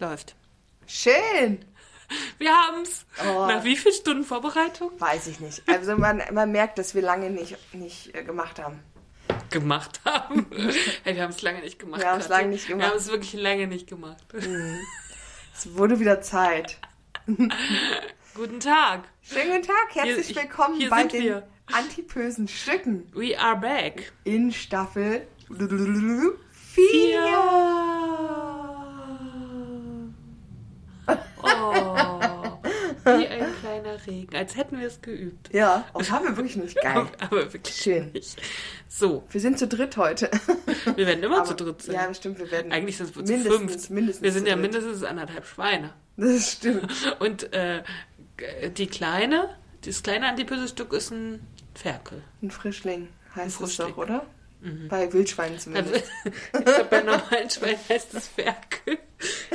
Läuft. Schön! Wir haben's. Oh. Nach wie viel Stunden Vorbereitung? Weiß ich nicht. Also man, man merkt, dass wir lange nicht, nicht äh, gemacht haben. Gemacht haben. hey, wir haben es lange nicht gemacht. Wir haben's Katja. lange nicht gemacht. Wir haben es wirklich lange nicht gemacht. Es wurde wieder Zeit. Guten Tag. Schönen guten Tag, herzlich Hier- willkommen hier bei den wir. Antipösen Stücken We are back. in Staffel 4. Oh. Wie ein kleiner Regen. Als hätten wir es geübt. Ja, oh, das haben wir wirklich nicht geil. Aber wirklich Schön. nicht. So, Wir sind zu dritt heute. wir werden immer Aber- zu dritt sein. Ja, das stimmt, wir werden. Eigentlich sind wir zu mindestens, fünft. Mindestens wir sind ja mindestens anderthalb Schweine. Das stimmt. Und äh, die kleine, das kleine Antipöse-Stück ist ein Ferkel. Ein Frischling heißt es Frischling. doch, oder? Mhm. Bei Wildschweinen Also, zumindest. ich glaube, bei normalen Schweinen heißt es Ferkel.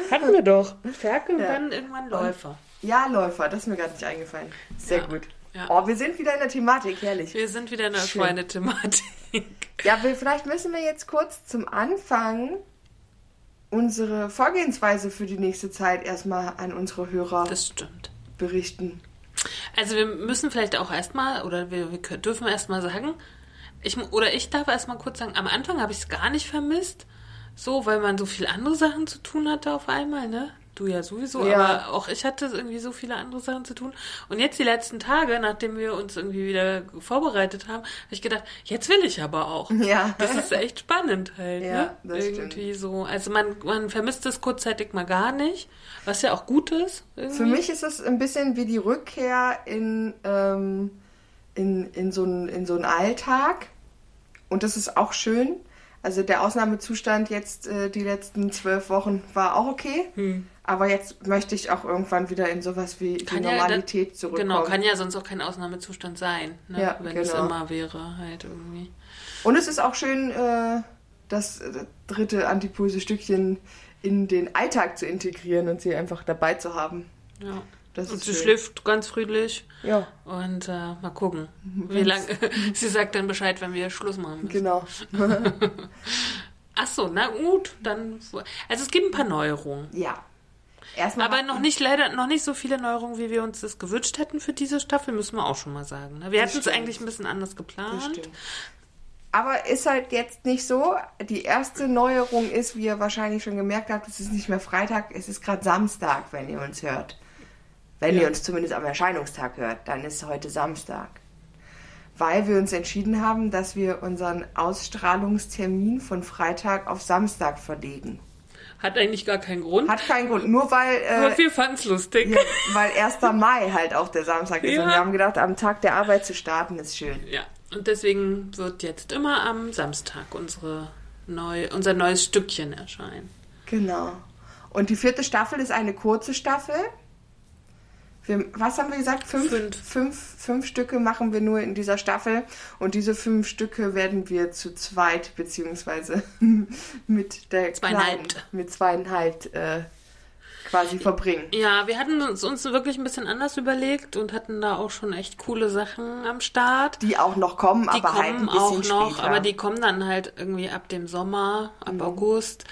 Hatten wir doch. Ferkel und Ja. dann irgendwann Läufer. Ja, Läufer, das ist mir gerade nicht eingefallen. Sehr Ja, gut. ja. Oh, wir sind wieder in der Thematik, herrlich. Wir sind wieder in der. Schweinethematik. Ja, wir, vielleicht müssen wir jetzt kurz zum Anfang unsere Vorgehensweise für die nächste Zeit erstmal an unsere Hörer Das stimmt. berichten. Also wir müssen vielleicht auch erstmal, oder wir, wir dürfen erstmal sagen, ich, oder ich darf erstmal kurz sagen, am Anfang habe ich es gar nicht vermisst, so, weil man so viele andere Sachen zu tun hatte auf einmal, ne? Du ja sowieso, Ja. aber auch ich hatte irgendwie so viele andere Sachen zu tun. Und jetzt die letzten Tage, nachdem wir uns irgendwie wieder vorbereitet haben, habe ich gedacht, jetzt will ich aber auch. Ja. Das ist echt spannend halt, Ja, ne? irgendwie so. Also man, man vermisst es kurzzeitig mal gar nicht, was ja auch gut ist. Irgendwie. Für mich ist es ein bisschen wie die Rückkehr in, ähm, in, in, so einen, in so einen Alltag. Und das ist auch schön. Also der Ausnahmezustand jetzt äh, die letzten zwölf Wochen war auch okay. Hm. Aber jetzt möchte ich auch irgendwann wieder in sowas wie die Kann ja, Normalität da- zurückkommen. Genau, kann ja sonst auch kein Ausnahmezustand sein, ne? Ja, wenn es genau. immer wäre, halt irgendwie. Und es ist auch schön, äh, das äh, dritte Antipulse-Stückchen in den Alltag zu integrieren und sie einfach dabei zu haben. Ja. Das Und sie schön. schläft ganz friedlich Ja, und äh, mal gucken, wie lange. sie sagt dann Bescheid, wenn wir Schluss machen müssen. genau. Ach so, na gut, dann. Also es gibt ein paar Neuerungen. ja. Erstmal Aber noch nicht leider noch nicht so viele Neuerungen, wie wir uns das gewünscht hätten für diese Staffel, müssen wir auch schon mal sagen. ne? Wir hatten es eigentlich ein bisschen anders geplant. Aber ist halt jetzt nicht so. Die erste Neuerung ist, wie ihr wahrscheinlich schon gemerkt habt, es ist nicht mehr Freitag, es ist gerade Samstag, wenn ihr uns hört. Wenn ihr uns zumindest am Erscheinungstag hört, dann ist heute Samstag. Weil wir uns entschieden haben, dass wir unseren Ausstrahlungstermin von Freitag auf Samstag verlegen. Hat eigentlich gar keinen Grund. Hat keinen Grund, nur weil, äh, wir fanden es lustig. ja, weil 1. Mai halt auch der Samstag ist. Und Ja. wir haben gedacht, am Tag der Arbeit zu starten ist schön. Ja, und deswegen wird jetzt immer am Samstag unsere neu, unser neues Stückchen erscheinen. Genau. Und die vierte Staffel ist eine kurze Staffel. Wir, was haben wir gesagt? Fünf, Fünf. Fünf, fünf Stücke machen wir nur in dieser Staffel. Und diese fünf Stücke werden wir zu zweit, beziehungsweise mit der Zweieinhalb. Kleinen, mit zweieinhalb äh, quasi verbringen. Ja, wir hatten uns, uns wirklich ein bisschen anders überlegt und hatten da auch schon echt coole Sachen am Start. Die auch noch kommen, Die aber halt ein kommen bisschen auch noch, später. aber die kommen dann halt irgendwie ab dem Sommer, ab August.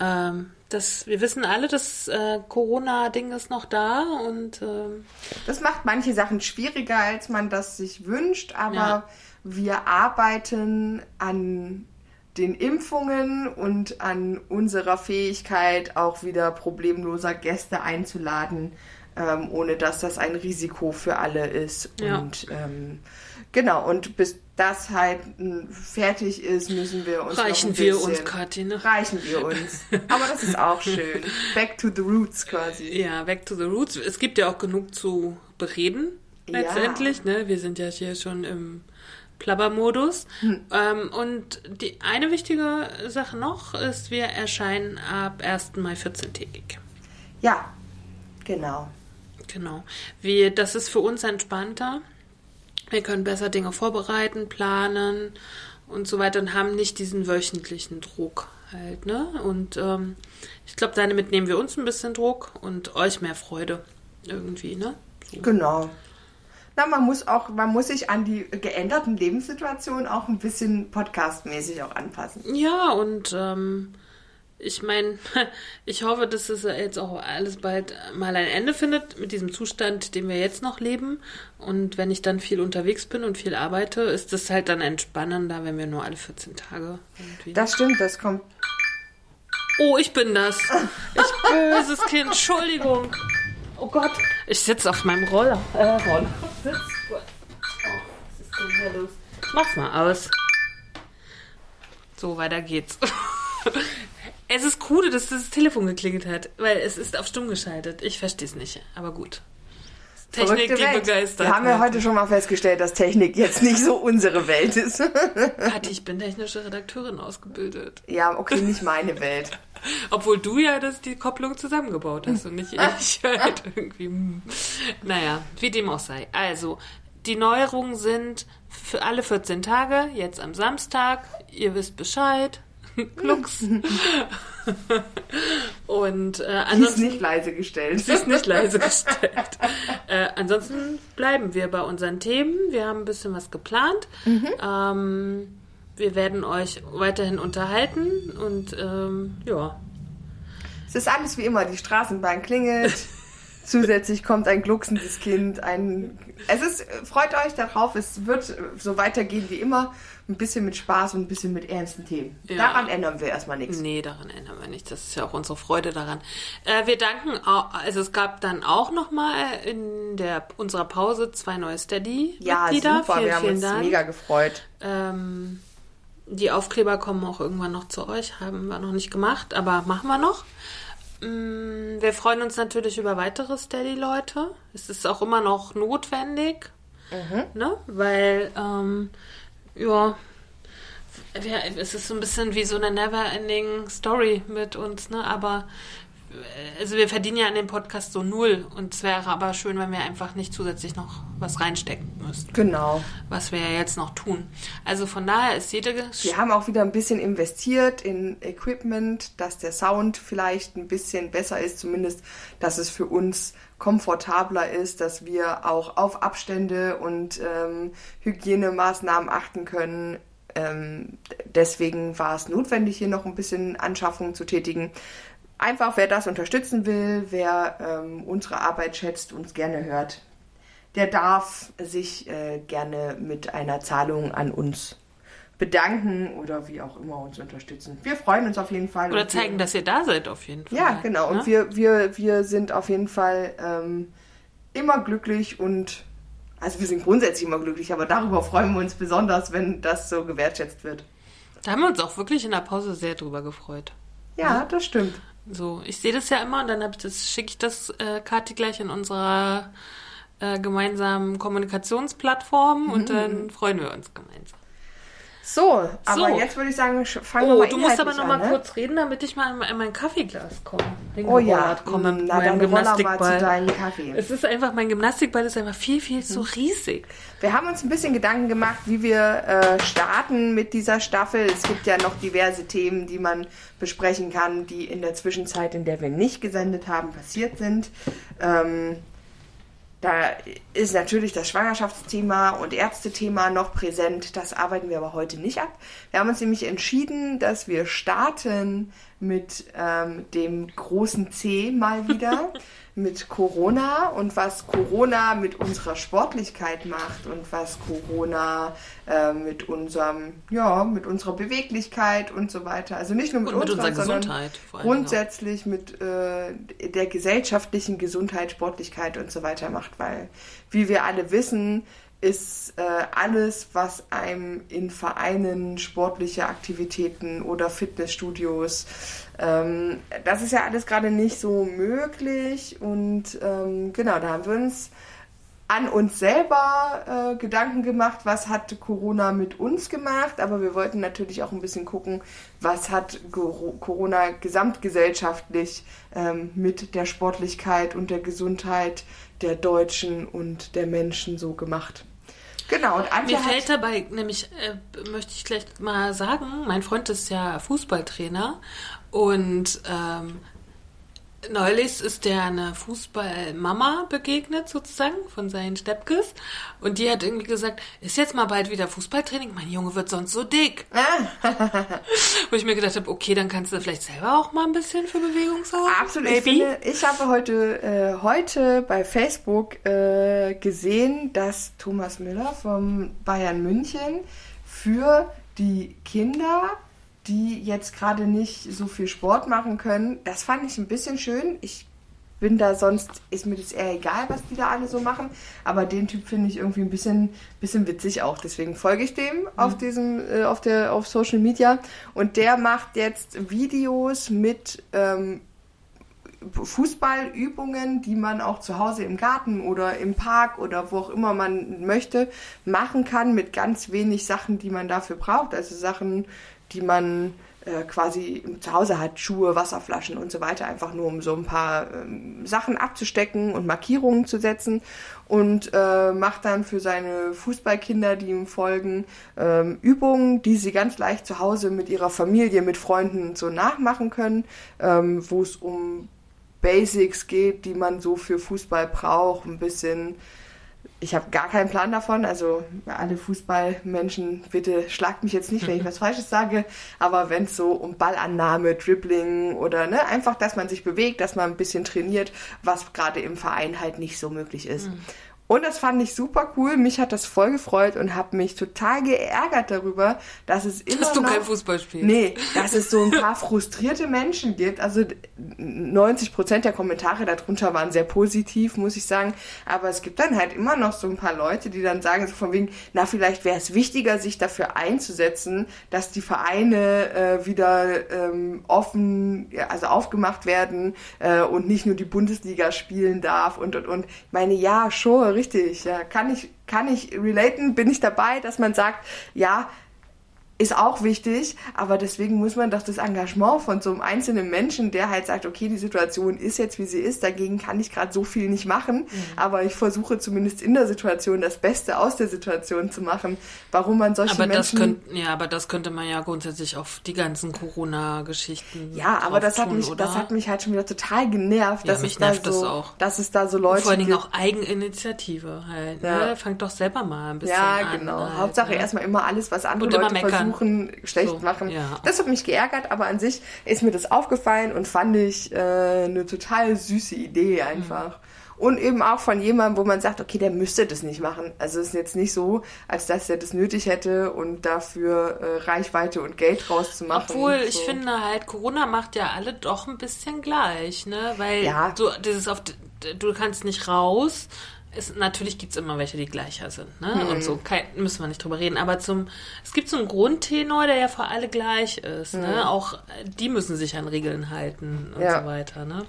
Ähm, das, wir wissen alle, das äh, Corona-Ding ist noch da und ähm, Das macht manche Sachen schwieriger, als man das sich wünscht, aber Ja. wir arbeiten an den Impfungen und an unserer Fähigkeit, auch wieder problemloser Gäste einzuladen, ähm, ohne dass das ein Risiko für alle ist. Ja. Und ähm, genau, und bis das halt m, fertig ist, müssen wir uns. reichen wir uns, Kathi, ne? Reichen wir uns. Aber das ist auch schön. Back to the roots quasi. Ja, back to the roots. Es gibt ja auch genug zu bereden, Ja. letztendlich. Ne? Wir sind ja hier schon im Plabbermodus. Hm. Ähm, und die eine wichtige Sache noch ist, wir erscheinen ab 1. Mai 14-tägig. Ja, genau. Genau. Wir, das ist für uns entspannter. Wir können besser Dinge vorbereiten, planen und so weiter und haben nicht diesen wöchentlichen Druck halt, ne? Und ähm, ich glaube, damit nehmen wir uns ein bisschen Druck und euch mehr Freude irgendwie, ne? So. Genau. Na, man muss auch, man muss sich an die geänderten Lebenssituationen auch ein bisschen podcastmäßig auch anpassen. Ja, und ähm, ich meine, ich hoffe, dass es jetzt auch alles bald mal ein Ende findet mit diesem Zustand, den wir jetzt noch leben. Und wenn ich dann viel unterwegs bin und viel arbeite, ist es halt dann entspannender, wenn wir nur alle 14 Tage irgendwie. Das stimmt, das kommt. Oh, ich bin das. Ich böses Kind. Entschuldigung. Oh Gott. Ich sitze auf meinem Roller. Äh, Roller. Sitz. Oh, was ist denn hier los? Mach's mal aus. So, weiter geht's. Es ist cool, dass das Telefon geklingelt hat, weil es ist auf stumm geschaltet. Ich verstehe es nicht, aber gut. Technik, Verrückte die Welt. begeistert. Wir haben ja heute schon mal festgestellt, dass Technik jetzt nicht so unsere Welt ist. Kathi, ich bin technische Redakteurin ausgebildet. ja, okay, nicht meine Welt. Obwohl du ja das, die Kopplung zusammengebaut hast und nicht ich halt irgendwie. hm. Naja, wie dem auch sei. Also, die Neuerungen sind für alle 14 Tage, jetzt am Samstag. Ihr wisst Bescheid. Klux. und äh, Die ist ansonsten. nicht leise gestellt. Sie ist nicht leise gestellt. Äh, ansonsten bleiben wir bei unseren Themen. Wir haben ein bisschen was geplant. Ähm, wir werden euch weiterhin unterhalten und ähm, ja. Es ist alles wie immer, die Straßenbahn klingelt. Zusätzlich kommt ein glucksendes Kind, ein. Es ist, freut euch darauf, es wird so weitergehen wie immer. Ein bisschen mit Spaß und ein bisschen mit ernsten Themen. Ja. Daran ändern wir erstmal nichts. Nee, daran ändern wir nichts. Das ist ja auch unsere Freude daran. Äh, wir danken, auch, also es gab dann auch nochmal in der unserer Pause zwei neue Ja, Steady-Mitglieder. super, vielen, wir haben uns Dank. mega gefreut. Ähm, die Aufkleber kommen auch irgendwann noch zu euch, haben wir noch nicht gemacht, aber machen wir noch. Mm, Wir freuen uns natürlich über weitere Steady-Leute. Es ist auch immer noch notwendig, ne? weil, ähm, ja, es ist so ein bisschen wie so eine never-ending Story mit uns, ne? aber äh, also wir verdienen ja an dem Podcast so null und es wäre aber schön, wenn wir einfach nicht zusätzlich noch was reinstecken müssten Genau. was wir ja jetzt noch tun. Also von daher ist jede Wir haben auch wieder ein bisschen investiert in Equipment, dass der Sound vielleicht ein bisschen besser ist, zumindest, dass es für uns komfortabler ist, dass wir auch auf Abstände und ähm, Hygienemaßnahmen achten können. Ähm, deswegen war es notwendig, hier noch ein bisschen Anschaffungen zu tätigen. Einfach, wer das unterstützen will, wer ähm, unsere Arbeit schätzt, uns gerne hört, der darf sich äh, gerne mit einer Zahlung an uns bedanken oder wie auch immer uns unterstützen. Wir freuen uns auf jeden Fall. oder und wir- zeigen, dass ihr da seid auf jeden Fall. Ja, genau. Und ne? wir, wir, wir sind auf jeden Fall ähm, immer glücklich und also wir sind grundsätzlich immer glücklich, aber darüber freuen wir uns besonders, wenn das so gewertschätzt wird. Da haben wir uns auch wirklich in der Pause sehr drüber gefreut. Ja, das stimmt. So, ich sehe das ja immer und dann schicke ich das äh, Kathi gleich in unserer äh, gemeinsamen Kommunikationsplattform Mhm. und dann freuen wir uns gemeinsam. So, aber So. jetzt würde ich sagen, fangen wir Oh, mal du musst aber noch mal an, ne? kurz reden, damit ich mal in, in mein Kaffeeglas komme. Oh ja, komme mit na meinem dann roller mal zu Gymnastikball. deinem Kaffee. Es ist einfach, mein Gymnastikball ist einfach viel, viel Mhm. zu riesig. Wir haben uns ein bisschen Gedanken gemacht, wie wir äh, starten mit dieser Staffel. Es gibt ja noch diverse Themen, die man besprechen kann, die in der Zwischenzeit, in der wir nicht gesendet haben, passiert sind. Ähm, da ist natürlich das Schwangerschaftsthema und Ärztethema noch präsent. Das arbeiten wir aber heute nicht ab. Wir haben uns nämlich entschieden, dass wir starten mit ähm, dem großen C mal wieder, mit Corona und was Corona mit unserer Sportlichkeit macht und was Corona äh, mit unserem, ja, mit unserer Beweglichkeit und so weiter. Also nicht nur mit, Und mit unserer, sondern Gesundheit auch. grundsätzlich mit äh, der gesellschaftlichen Gesundheit, Sportlichkeit und so weiter macht, weil, wie wir alle wissen, ist äh, alles, was einem in Vereinen, sportliche Aktivitäten oder Fitnessstudios, ähm, das ist ja alles gerade nicht so möglich und ähm, genau, da haben wir uns an uns selber äh, Gedanken gemacht, was hat Corona mit uns gemacht, aber wir wollten natürlich auch ein bisschen gucken, was hat Corona gesamtgesellschaftlich ähm, mit der Sportlichkeit und der Gesundheit der Deutschen und der Menschen so gemacht. Genau, und Antje Mir fällt dabei, nämlich äh, möchte ich gleich mal sagen, mein Freund ist ja Fußballtrainer und ähm, Neulich ist der eine Fußballmama begegnet, sozusagen, von seinen Steppkes. Und die hat irgendwie gesagt, ist jetzt mal bald wieder Fußballtraining? Mein Junge wird sonst so dick. Wo ich mir gedacht habe, okay, dann kannst du vielleicht selber auch mal ein bisschen für Bewegung sorgen. Absolut. Ich, finde, ich, habe heute, äh, heute bei Facebook äh, gesehen, dass Thomas Müller vom Bayern München für die Kinder die jetzt gerade nicht so viel Sport machen können. Das fand ich ein bisschen schön. Ich bin da sonst, ist mir das eher egal, was die da alle so machen. Aber den Typ finde ich irgendwie ein bisschen, bisschen witzig auch. Deswegen folge ich dem mhm. auf diesem, äh, auf der, auf Social Media. Und der macht jetzt Videos mit ähm, Fußballübungen, die man auch zu Hause im Garten oder im Park oder wo auch immer man möchte, machen kann mit ganz wenig Sachen, die man dafür braucht. Also Sachen die man äh, quasi zu Hause hat, Schuhe, Wasserflaschen und so weiter, einfach nur um so ein paar ähm, Sachen abzustecken und Markierungen zu setzen und äh, macht dann für seine Fußballkinder, die ihm folgen, ähm, Übungen, die sie ganz leicht zu Hause mit ihrer Familie, mit Freunden so nachmachen können, ähm, wo es um Basics geht, die man so für Fußball braucht, ein bisschen ich habe gar keinen Plan davon. Also alle Fußballmenschen, bitte schlagt mich jetzt nicht, wenn ich was Falsches sage. Aber wenn es so um Ballannahme, Dribbling oder ne, einfach, dass man sich bewegt, dass man ein bisschen trainiert, was gerade im Verein halt nicht so möglich ist. Mhm. Und das fand ich super cool. Mich hat das voll gefreut und habe mich total geärgert darüber, dass es immer dass du noch, kein Fußball spielst. Nee, dass es so ein paar frustrierte Menschen gibt. Also 90 Prozent der Kommentare darunter waren sehr positiv, muss ich sagen. Aber es gibt dann halt immer noch so ein paar Leute, die dann sagen so von wegen, na vielleicht wäre es wichtiger, sich dafür einzusetzen, dass die Vereine äh, wieder ähm, offen, also aufgemacht werden äh, und nicht nur die Bundesliga spielen darf und und und. Ich meine, ja, schon richtig. Ja, kann ich, kann ich relaten, bin ich dabei, dass man sagt, ja, ist auch wichtig, aber deswegen muss man doch das Engagement von so einem einzelnen Menschen, der halt sagt, okay, die Situation ist jetzt, wie sie ist, dagegen kann ich gerade so viel nicht machen, mhm. aber ich versuche zumindest in der Situation das Beste aus der Situation zu machen. Warum man solche aber Menschen... Das könnt, ja, aber das könnte man ja grundsätzlich auf die ganzen Corona-Geschichten Ja, aber das hat, tun, mich, das hat mich halt schon wieder total genervt, ja, dass, mich es nervt da so, das auch. dass es da so Leute Und Vor allen Dingen auch Eigeninitiative halt. Ja. Ne? Fangt doch selber mal ein bisschen an. Ja, genau. Halt, Hauptsache ne? erstmal immer alles, was andere Leute versuchen versuchen, schlecht so, machen. Ja. Das hat mich geärgert, aber an sich ist mir das aufgefallen und fand ich äh, eine total süße Idee einfach. Mhm. Und eben auch von jemandem, wo man sagt, okay, der müsste das nicht machen. Also es ist jetzt nicht so, als dass er das nötig hätte und dafür äh, Reichweite und Geld rauszumachen. Obwohl, so. ich finde halt, Corona macht ja alle doch ein bisschen gleich, ne? Weil ja. du dieses auf du kannst nicht raus es, natürlich gibt es immer welche, die gleicher sind, ne? Mhm. Und so kein, müssen wir nicht drüber reden. Aber zum, es gibt so einen Grundtenor, der ja für alle gleich ist, ne? mhm. ne? Auch die müssen sich an Regeln halten und ja. so weiter, ne?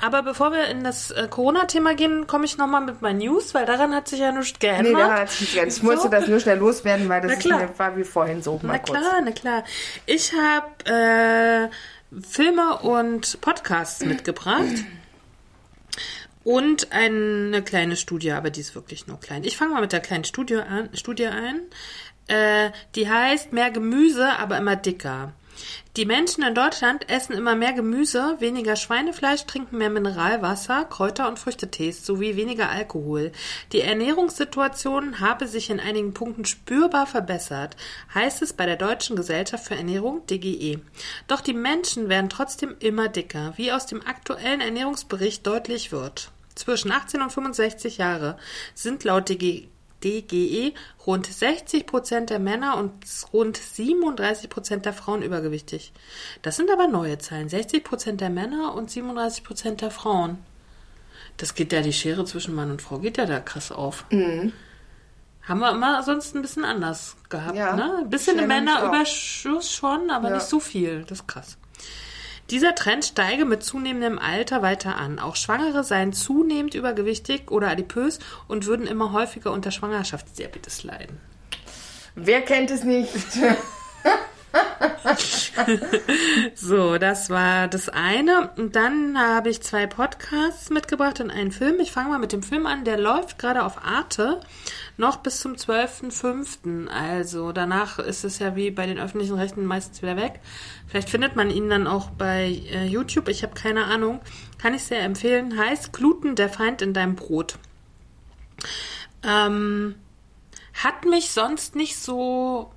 Aber bevor wir in das äh, Corona-Thema gehen, komme ich nochmal mit meinen News, weil daran hat sich ja nichts geändert. Nee, daran hat sich nichts geändert. Ich so. musste das nur schnell loswerden, weil das ist war wie vorhin so. Na klar, kurz. na klar. Ich habe äh, Filme und Podcasts mitgebracht. Und eine kleine Studie, aber die ist wirklich nur klein. Ich fange mal mit der kleinen Studie an. Studie ein. Äh, die heißt Mehr Gemüse, aber immer dicker. Die Menschen in Deutschland essen immer mehr Gemüse, weniger Schweinefleisch, trinken mehr Mineralwasser, Kräuter und Früchtetees sowie weniger Alkohol. Die Ernährungssituation habe sich in einigen Punkten spürbar verbessert, heißt es bei der Deutschen Gesellschaft für Ernährung DGE. Doch die Menschen werden trotzdem immer dicker, wie aus dem aktuellen Ernährungsbericht deutlich wird. Zwischen 18 und 65 Jahre sind laut DGE DGE rund 60 Prozent der Männer und rund 37 Prozent der Frauen übergewichtig. Das sind aber neue Zahlen. 60 Prozent der Männer und 37 Prozent der Frauen. Das geht ja, die Schere zwischen Mann und Frau geht ja da krass auf. Mhm. Haben wir immer sonst ein bisschen anders gehabt, ja, ne? Ein bisschen Männerüberschuss schon, aber ja. nicht so viel. Das ist krass. Dieser Trend steige mit zunehmendem Alter weiter an. Auch Schwangere seien zunehmend übergewichtig oder adipös und würden immer häufiger unter Schwangerschaftsdiabetes leiden. Wer kennt es nicht? So, das war das eine. Und dann habe ich zwei Podcasts mitgebracht und einen Film. Ich fange mal mit dem Film an. Der läuft gerade auf Arte noch bis zum 12.05. Also danach ist es ja wie bei den öffentlichen Rechten meistens wieder weg. Vielleicht findet man ihn dann auch bei äh, YouTube. Ich habe keine Ahnung. Kann ich sehr empfehlen. Heißt Gluten, der Feind in deinem Brot. Ähm, hat mich sonst nicht so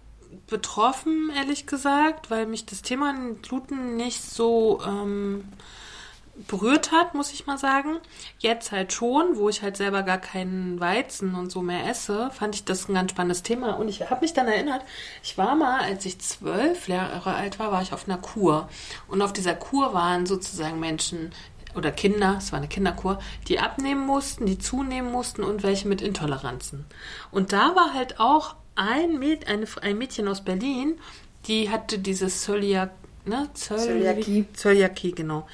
betroffen, ehrlich gesagt, weil mich das Thema Gluten nicht so ähm, berührt hat, muss ich mal sagen. Jetzt halt schon, wo ich halt selber gar keinen Weizen und so mehr esse, fand ich das ein ganz spannendes Thema. Und ich habe mich dann erinnert, ich war mal, als ich zwölf Jahre alt war, war ich auf einer Kur. Und auf dieser Kur waren sozusagen Menschen, oder Kinder, es war eine Kinderkur, die abnehmen mussten, die zunehmen mussten und welche mit Intoleranzen. Und da war halt auch ein, Mäd eine, ein Mädchen aus Berlin, die hatte dieses Zöliak, ne? Zöl Zöliakie. Zöliakie, genau.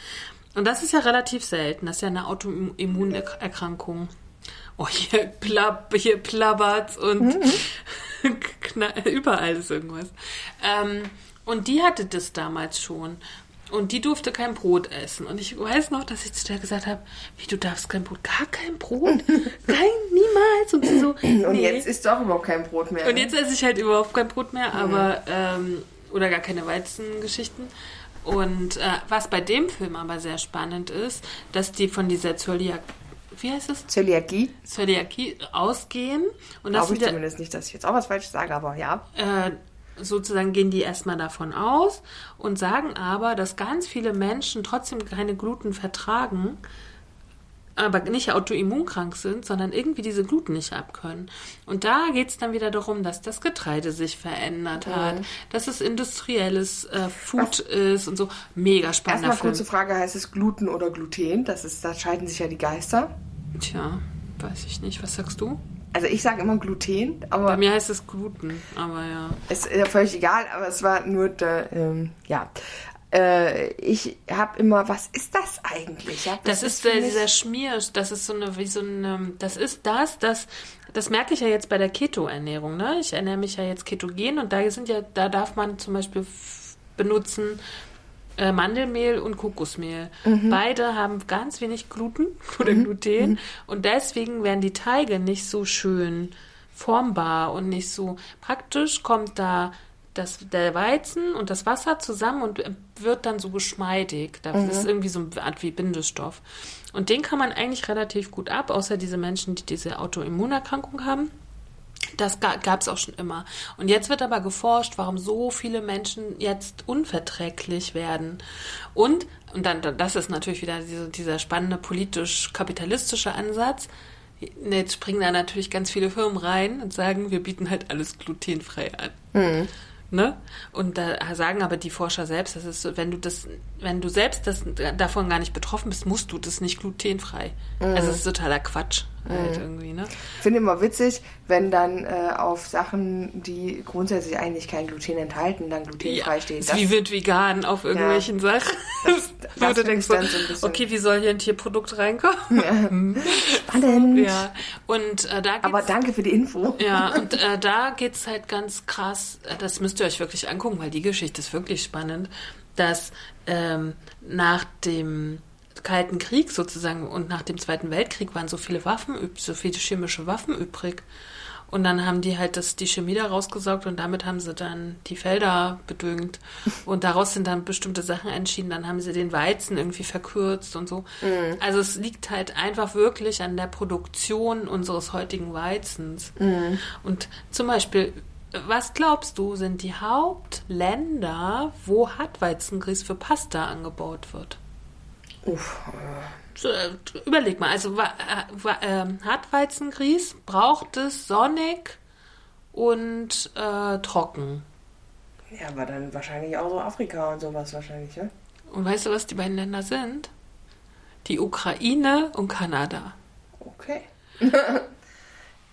Und das ist ja relativ selten. Das ist ja eine Autoimmunerkrankung. Oh, hier, plapp, hier plabbert's und knall- überall ist irgendwas. Ähm, und die hatte das damals schon. Und die durfte kein Brot essen. Und ich weiß noch, dass ich zu der gesagt habe, wie, du darfst kein Brot? Gar kein Brot? Nein, niemals. Und sie so, Und nee. jetzt ist doch überhaupt kein Brot mehr. Und ne? jetzt esse ich halt überhaupt kein Brot mehr, aber ähm, oder gar keine Weizengeschichten. Und äh, was bei dem Film aber sehr spannend ist, dass die von dieser Zöliak, wie heißt es? Zöliakie. Zöliakie ausgehen und das Glaube ich wieder, zumindest nicht, dass ich jetzt auch was falsch sage, aber ja. äh, sozusagen gehen die erstmal davon aus und sagen aber, dass ganz viele Menschen trotzdem keine Gluten vertragen, aber nicht autoimmunkrank sind, sondern irgendwie diese Gluten nicht abkönnen. Und da geht es dann wieder darum, dass das Getreide sich verändert hat, dass es industrielles äh, Food ist und so. Mega spannender Erstmal Film. kurze Frage, heißt es Gluten oder Gluten? Das ist, da scheiden sich ja die Geister. Tja, weiß ich nicht. Was sagst du? Also ich sage immer Gluten, Bei aber mir heißt es Gluten, aber ja. ist ja völlig egal, aber es war nur der, ähm, ja. Äh, ich habe immer, was ist das eigentlich? Ja, Das ist mich- dieser Schmier, das ist so eine, wie so eine, das ist das, das, das merke ich ja jetzt bei der Keto-Ernährung, ne? Ich ernähre mich ja jetzt ketogen und da sind ja, da darf man zum Beispiel benutzen äh, Mandelmehl und Kokosmehl. Beide haben ganz wenig Gluten oder Gluten und deswegen werden die Teige nicht so schön formbar und nicht so praktisch kommt da das, der Weizen und das Wasser zusammen und wird dann so geschmeidig. Das ist irgendwie so eine Art wie Bindestoff. Und den kann man eigentlich relativ gut ab, außer diese Menschen, die diese Autoimmunerkrankung haben. Das gab es auch schon immer. Und jetzt wird aber geforscht, warum so viele Menschen jetzt unverträglich werden. Und, und dann, das ist natürlich wieder diese, dieser spannende politisch-kapitalistische Ansatz. Jetzt springen da natürlich ganz viele Firmen rein und sagen, wir bieten halt alles glutenfrei an. Ne? Und da sagen aber die Forscher selbst, das ist so, wenn du das, wenn du selbst das, davon gar nicht betroffen bist, musst du das nicht glutenfrei. Also das ist totaler Quatsch halt irgendwie, ne? Ich finde immer witzig, wenn dann äh, auf Sachen, die grundsätzlich eigentlich kein Gluten enthalten, dann glutenfrei steht. ist wie wird vegan auf irgendwelchen Sachen. das- das du denkst, so ein bisschen- okay, wie soll hier ein Tierprodukt reinkommen? spannend. Ja, und äh, da Aber danke für die Info. Ja, und äh, da geht's halt ganz krass, äh, das müsst ihr euch wirklich angucken, weil die Geschichte ist wirklich spannend, dass ähm, nach dem Kalten Krieg sozusagen und nach dem Zweiten Weltkrieg waren so viele Waffen, so viele chemische Waffen übrig. Und dann haben die halt das, die Chemie da rausgesaugt und damit haben sie dann die Felder bedüngt. Und daraus sind dann bestimmte Sachen entschieden. Dann haben sie den Weizen irgendwie verkürzt und so. Also es liegt halt einfach wirklich an der Produktion unseres heutigen Weizens. Und zum Beispiel, was glaubst du, sind die Hauptländer, wo Hartweizengrieß für Pasta angebaut wird? Uff, So, überleg mal, also äh, ähm, Hartweizengrieß braucht es sonnig und äh, trocken. ja, aber dann wahrscheinlich auch so Afrika und sowas wahrscheinlich, ja? Und weißt du, was die beiden Länder sind? Die Ukraine und Kanada. Okay.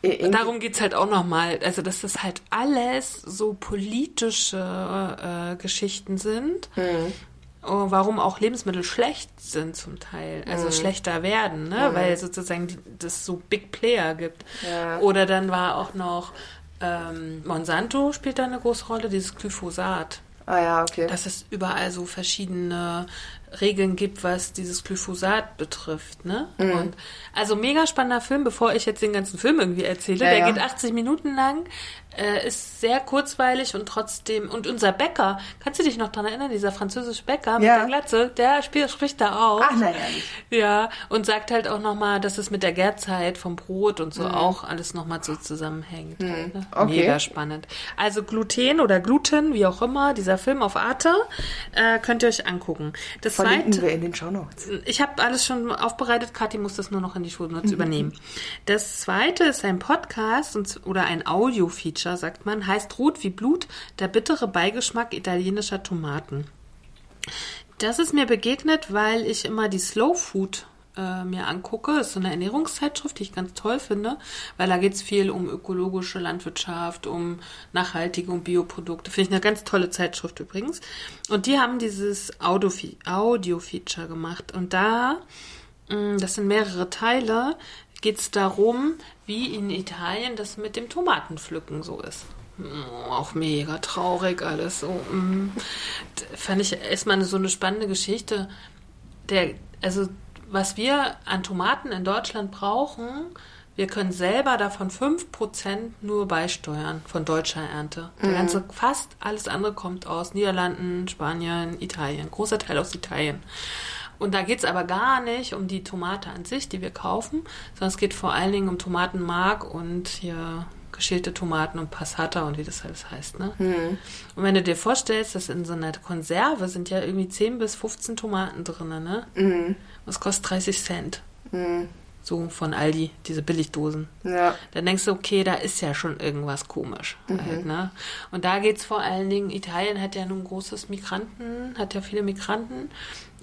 Irgendwie- Darum geht's halt auch nochmal. Also, dass das halt alles so politische äh, Geschichten sind. oh, warum auch Lebensmittel schlecht sind zum Teil, also Mhm. schlechter werden, ne? weil sozusagen die, das so Big Player gibt. Ja. Oder dann war auch noch ähm, Monsanto spielt da eine große Rolle, dieses Glyphosat Ah ja, okay. dass es überall so verschiedene Regeln gibt, was dieses Glyphosat betrifft. Ne? Mhm. Und also mega spannender Film, bevor ich jetzt den ganzen Film irgendwie erzähle. Ja, Der ja. geht 80 Minuten lang, äh, ist sehr kurzweilig und trotzdem. Und unser Bäcker, kannst du dich noch dran erinnern, dieser französische Bäcker mit Ja. der Glatze, der spielt, spricht da auch. Ach, na ehrlich. Ja, und sagt halt auch nochmal, dass es mit der Gärzeit vom Brot und so auch alles nochmal so zusammenhängt. halt, ne? Mhm. Okay. Mega spannend. Also Gluten oder Gluten, wie auch immer, dieser Film auf Arte, äh, könnt ihr euch angucken. Das Verlinken wir in den Shownotes. ich habe alles schon aufbereitet, Kathi muss das nur noch in die Schulnotes Mhm. übernehmen. Das zweite ist ein Podcast und, oder ein Audio-Feature, sagt man, heißt Rot wie Blut, der bittere Beigeschmack italienischer Tomaten. Das ist mir begegnet, weil ich immer die Slow Food äh, mir angucke. Das ist so eine Ernährungszeitschrift, die ich ganz toll finde, weil da geht es viel um ökologische Landwirtschaft, um nachhaltige und Bioprodukte. Finde ich eine ganz tolle Zeitschrift übrigens. Und die haben dieses Audio- Audio-Feature gemacht. Und da, mh, das sind mehrere Teile, geht es darum, wie in Italien das mit dem Tomatenpflücken so ist. Mm, Auch mega traurig alles so. mm. Fand ich erstmal so eine spannende Geschichte. Der, also, was wir an Tomaten in Deutschland brauchen, wir können selber davon 5% nur beisteuern von deutscher Ernte. Der ganze, fast alles andere kommt aus Niederlanden, Spanien, Italien. Großer Teil aus Italien. Und da geht es aber gar nicht um die Tomate an sich, die wir kaufen, sondern es geht vor allen Dingen um Tomatenmark und hier geschälte Tomaten und Passata und wie das alles heißt. Ne? Und wenn du dir vorstellst, dass in so einer Konserve sind ja irgendwie 10 bis 15 Tomaten drin, ne? Das kostet 30 Cent. So von Aldi, diese Billigdosen. Ja. Dann denkst du, okay, da ist ja schon irgendwas komisch. Halt, ne? Und da geht's vor allen Dingen, Italien hat ja nun großes Migranten, hat ja viele Migranten.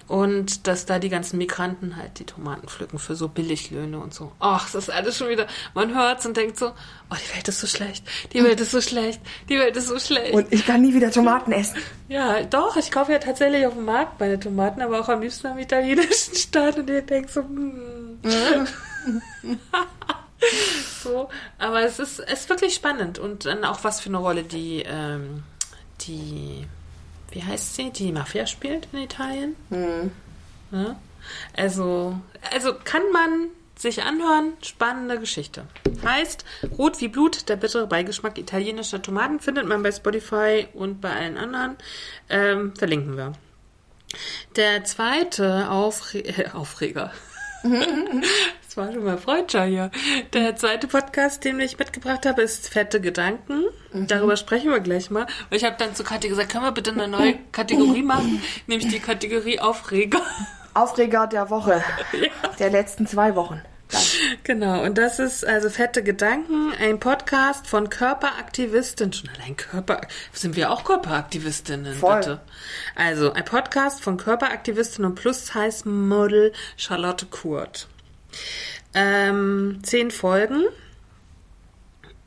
Und dass da die ganzen Migranten halt die Tomaten pflücken für so Billiglöhne und so. Ach, das ist alles schon wieder, man hört's und denkt so, oh, die Welt ist so schlecht, die Welt ist so schlecht, die Welt ist so schlecht. Und ich kann nie wieder Tomaten essen. Ja, doch, ich kaufe ja tatsächlich auf dem Markt meine Tomaten, aber auch am liebsten am italienischen Staat und ihr denkt so, hm. so, aber es ist, es ist wirklich spannend und dann auch was für eine Rolle die, ähm, die, wie heißt sie, die Mafia spielt in Italien. Ja? Also, also kann man sich anhören, spannende Geschichte. Heißt, Rot wie Blut, der bittere Beigeschmack italienischer Tomaten findet man bei Spotify und bei allen anderen. Ähm, verlinken wir. Der zweite Aufre Aufreger. War schon mal Freudscher hier. Der zweite Podcast, den ich mitgebracht habe, ist Fette Gedanken. Darüber sprechen wir gleich mal. Und ich habe dann zu Kathi gesagt, können wir bitte eine neue Kategorie machen? Nämlich die Kategorie Aufreger. Aufreger der Woche. Der letzten zwei Wochen. Dann. Genau, und das ist also Fette Gedanken, ein Podcast von Körperaktivistinnen. Schon allein Körper, sind wir auch Körperaktivistinnen, Voll. bitte. Also, ein Podcast von Körperaktivistinnen und Plus-Size-Model Charlotte Kurt. Ähm, zehn Folgen.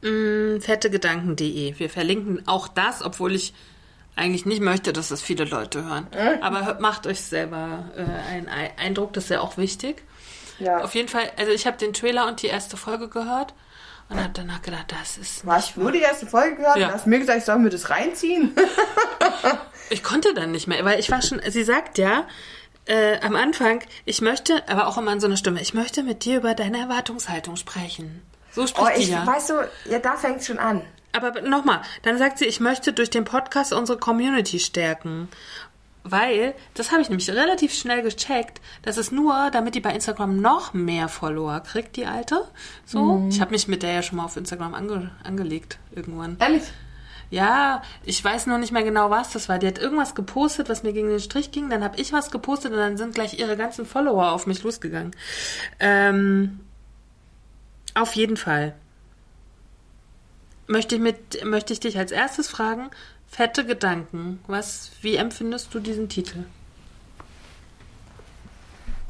Mm, fettegedanken.de. Wir verlinken auch das, obwohl ich eigentlich nicht möchte, dass das viele Leute hören. Aber hört- macht euch selber äh, einen Ei- Eindruck, das ist ja auch wichtig. Ja. Auf jeden Fall, also ich habe den Trailer und die erste Folge gehört und habe danach gedacht, das ist. Was? Nur die erste Folge gehört? Ja. Du hast mir gesagt, ich soll mir das reinziehen. Ich konnte dann nicht mehr, weil ich war schon, sie sagt ja äh, am Anfang, ich möchte, aber auch immer in so einer Stimme, ich möchte mit dir über deine Erwartungshaltung sprechen. So Oh, spricht die ich, ja. weißt du, ja, da fängt schon an. Aber nochmal, dann sagt sie, ich möchte durch den Podcast unsere Community stärken. Weil, das habe ich nämlich relativ schnell gecheckt, das ist nur, damit die bei Instagram noch mehr Follower kriegt, die Alte. So, ich habe mich mit der ja schon mal auf Instagram ange angelegt irgendwann. Ehrlich? Ja, ich weiß nur nicht mehr genau, was das war. Die hat irgendwas gepostet, was mir gegen den Strich ging. Dann habe ich was gepostet und dann sind gleich ihre ganzen Follower auf mich losgegangen. Ähm, auf jeden Fall. Möchte ich, mit, möchte ich dich als erstes fragen, fette Gedanken. Was, wie empfindest du diesen Titel?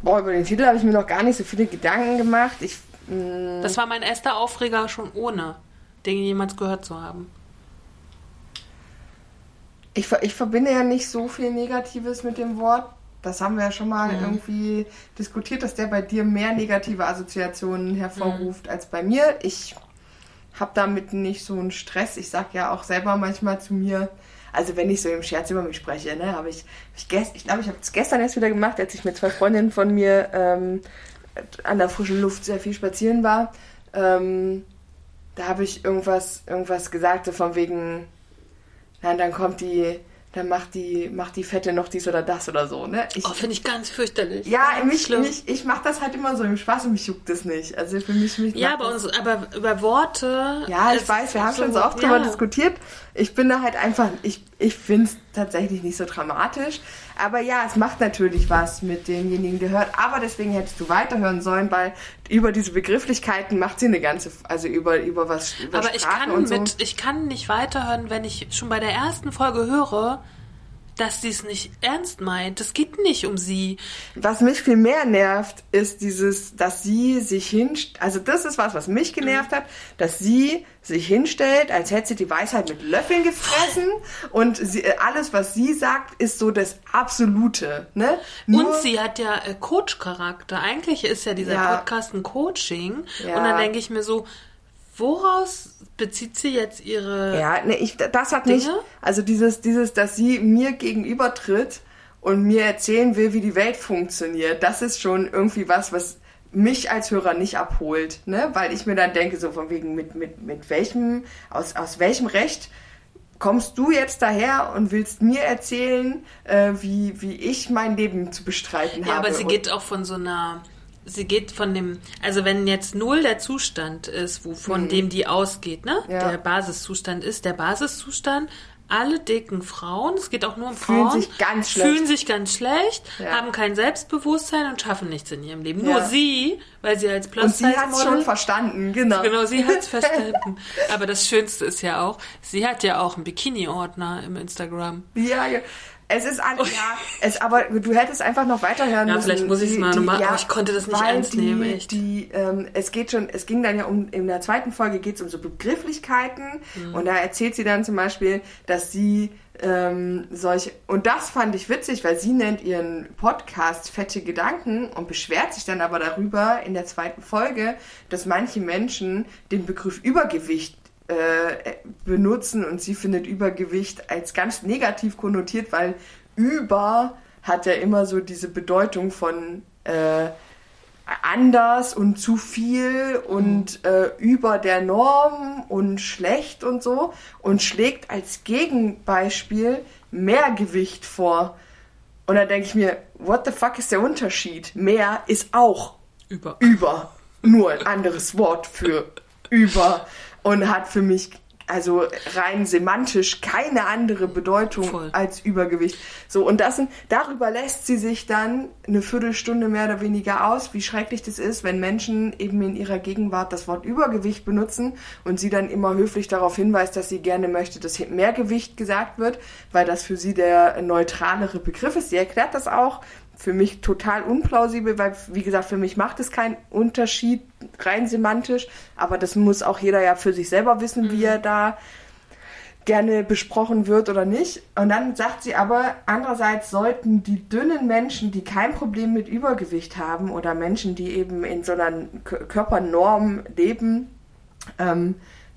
Boah, über den Titel habe ich mir noch gar nicht so viele Gedanken gemacht. Ich, mh, Das war mein erster Aufreger schon ohne, den jemals gehört zu haben. Ich, ich verbinde ja nicht so viel Negatives mit dem Wort. Das haben wir ja schon mal Mhm. irgendwie diskutiert, dass der bei dir mehr negative Assoziationen hervorruft als bei mir. Ich habe damit nicht so einen Stress. Ich sag ja auch selber manchmal zu mir, also wenn ich so im Scherz über mich spreche, ne, habe ich, ich, gest, ich glaube, ich habe es gestern erst wieder gemacht, als ich mit zwei Freundinnen von mir ähm, an der frischen Luft sehr viel spazieren war. Ähm, da habe ich irgendwas, irgendwas gesagt, so von wegen, na, dann kommt die, dann macht die, macht die Fette noch dies oder das oder so, ne? Ich, Oh, finde ich ganz fürchterlich. ja, Ganz mich, schlimm. mich, ich mache das halt immer so im Spaß und mich juckt das nicht. Also für mich, mich Ja, aber, uns, aber über Worte. ja, ich weiß, wir haben schon so oft drüber ja. diskutiert. Ich bin da halt einfach, ich, ich finde es tatsächlich nicht so dramatisch. Aber ja, es macht natürlich was mit demjenigen, der hört. Aber deswegen hättest du weiterhören sollen, weil über diese Begrifflichkeiten macht sie eine ganze, also über, über was, über Aber ich kann, und so. mit, ich kann nicht weiterhören, wenn ich schon bei der ersten Folge höre, dass sie es nicht ernst meint. Es geht nicht um sie. Was mich viel mehr nervt, ist dieses, dass sie sich hinstellt, also das ist was, was mich genervt hat, dass sie sich hinstellt, als hätte sie die Weisheit mit Löffeln gefressen und sie, äh, alles, was sie sagt, ist so das Absolute, ne? Nur- Und sie hat ja äh, Coach-Charakter. Eigentlich ist ja dieser Ja. Podcast ein Coaching. Ja. Und dann denke ich mir so, woraus bezieht sie jetzt ihre... Ja, ne, ich, das hat Dinge? nicht, also dieses, dieses, dass sie mir gegenüber tritt und mir erzählen will, wie die Welt funktioniert, das ist schon irgendwie was, was mich als Hörer nicht abholt, ne, weil ich mir dann denke, so von wegen, mit, mit, mit welchem, aus, aus welchem Recht kommst du jetzt daher und willst mir erzählen, äh, wie, wie ich mein Leben zu bestreiten Ja, habe. aber sie Und- geht auch von so einer. Sie geht von dem, also wenn jetzt null der Zustand ist, wo von dem die ausgeht, ne? Mhm. Ja. Der Basiszustand ist der Basiszustand. Alle dicken Frauen, es geht auch nur um Fühlen Frauen, sich ganz schlecht. fühlen sich ganz schlecht, Ja. haben kein Selbstbewusstsein und schaffen nichts in ihrem Leben. Ja. Nur sie, weil sie als und sie hat es schon verstanden, genau. Genau, sie hat's verstanden. Aber das Schönste ist ja auch, sie hat ja auch einen Bikini-Ordner im Instagram. Ja, ja. Es ist an, ja, es, aber du hättest einfach noch weiterhören Ja, müssen. vielleicht muss ich's Die- mal nochmal- aber ich konnte das nicht ernst die, nehmen, echt. Die, ähm, es geht schon, es ging dann ja um, in der zweiten Folge geht es um so Begrifflichkeiten Mhm. und da erzählt sie dann zum Beispiel, dass sie ähm, solche, und das fand ich witzig, weil sie nennt ihren Podcast Fette Gedanken und beschwert sich dann aber darüber in der zweiten Folge, dass manche Menschen den Begriff Übergewicht äh, benutzen und sie findet Übergewicht als ganz negativ konnotiert, weil über hat ja immer so diese Bedeutung von äh, anders und zu viel und äh, über der Norm und schlecht und so und schlägt als Gegenbeispiel Mehrgewicht vor. Und da denke ich mir, what the fuck ist der Unterschied? Mehr ist auch Über. über. Nur ein anderes Wort für über. Und hat für mich also rein semantisch keine andere Bedeutung Voll. als Übergewicht. So, und das sind, darüber lässt sie sich dann eine Viertelstunde mehr oder weniger aus, wie schrecklich das ist, wenn Menschen eben in ihrer Gegenwart das Wort Übergewicht benutzen und sie dann immer höflich darauf hinweist, dass sie gerne möchte, dass hier Mehrgewicht gesagt wird, weil das für sie der neutralere Begriff ist. Sie erklärt das auch, für mich total unplausibel, weil, wie gesagt, für mich macht es keinen Unterschied rein semantisch, aber das muss auch jeder ja für sich selber wissen, wie er da gerne besprochen wird oder nicht. Und dann sagt sie aber, andererseits sollten die dünnen Menschen, die kein Problem mit Übergewicht haben oder Menschen, die eben in so einer Körpernorm leben, ähm,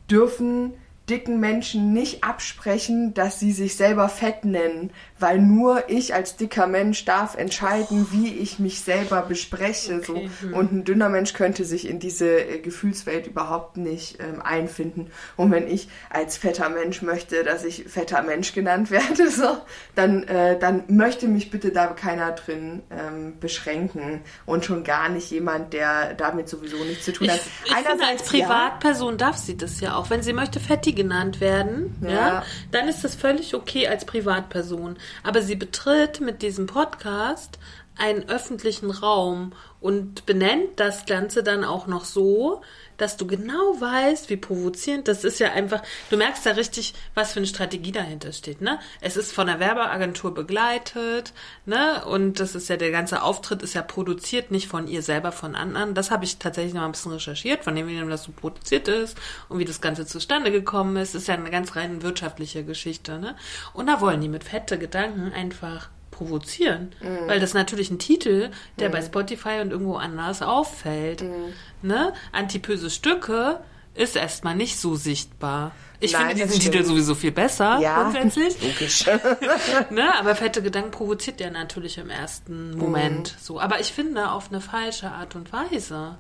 dürfen dicken Menschen nicht absprechen, dass sie sich selber fett nennen, weil nur ich als dicker Mensch darf entscheiden, wie ich mich selber bespreche. Okay, So. Und ein dünner Mensch könnte sich in diese äh, Gefühlswelt überhaupt nicht ähm, einfinden. Und wenn ich als fetter Mensch möchte, dass ich fetter Mensch genannt werde, so, dann, äh, dann möchte mich bitte da keiner drin ähm, beschränken. Und schon gar nicht jemand, der damit sowieso nichts zu tun Ich, hat. ich finde, als ja, Privatperson darf sie das ja auch. Wenn sie möchte Fetti genannt werden, ja. Ja. dann ist das völlig okay als Privatperson. Aber sie betritt mit diesem Podcast einen öffentlichen Raum und benennt das Ganze dann auch noch so, dass du genau weißt, wie provozierend das ist ja einfach, du merkst ja richtig, was für eine Strategie dahinter steht, ne? Es ist von der Werbeagentur begleitet, ne? Und das ist ja, der ganze Auftritt ist ja produziert, nicht von ihr selber, von anderen. Das habe ich tatsächlich noch ein bisschen recherchiert, von dem, wie das so produziert ist und wie das Ganze zustande gekommen ist. Ist ja eine ganz rein wirtschaftliche Geschichte, ne? Und da wollen die mit fette Gedanken einfach provozieren. Mhm. Weil das ist natürlich ein Titel, der mhm. bei Spotify und irgendwo anders auffällt. Mhm. Ne? Antipöse Stücke ist erstmal nicht so sichtbar. Ich Nein, finde diesen Titel sowieso viel besser, ja, grundsätzlich. Logisch. ne? Aber fette Gedanken provoziert ja natürlich im ersten Moment mhm. so. Aber ich finde auf eine falsche Art und Weise.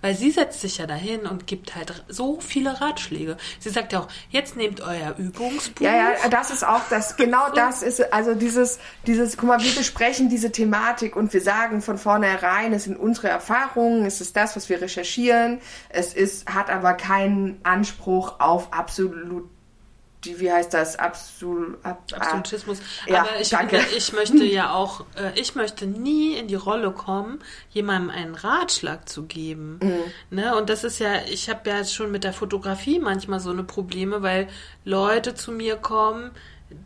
Weil sie setzt sich ja dahin und gibt halt so viele Ratschläge. Sie sagt ja auch, jetzt nehmt euer Übungsbuch. Ja, ja, das ist auch das, genau das ist, also dieses, dieses, guck mal, wir besprechen diese Thematik und wir sagen von vornherein, es sind unsere Erfahrungen, es ist das, was wir recherchieren, es ist, hat aber keinen Anspruch auf absolut die, wie heißt das, Absol, ab, Absolutismus. Ja, Aber ich, danke. Ich möchte ja auch, äh, ich möchte nie in die Rolle kommen, jemandem einen Ratschlag zu geben. Mhm. Ne? Und das ist ja, ich habe ja schon mit der Fotografie manchmal so eine Probleme, weil Leute zu mir kommen,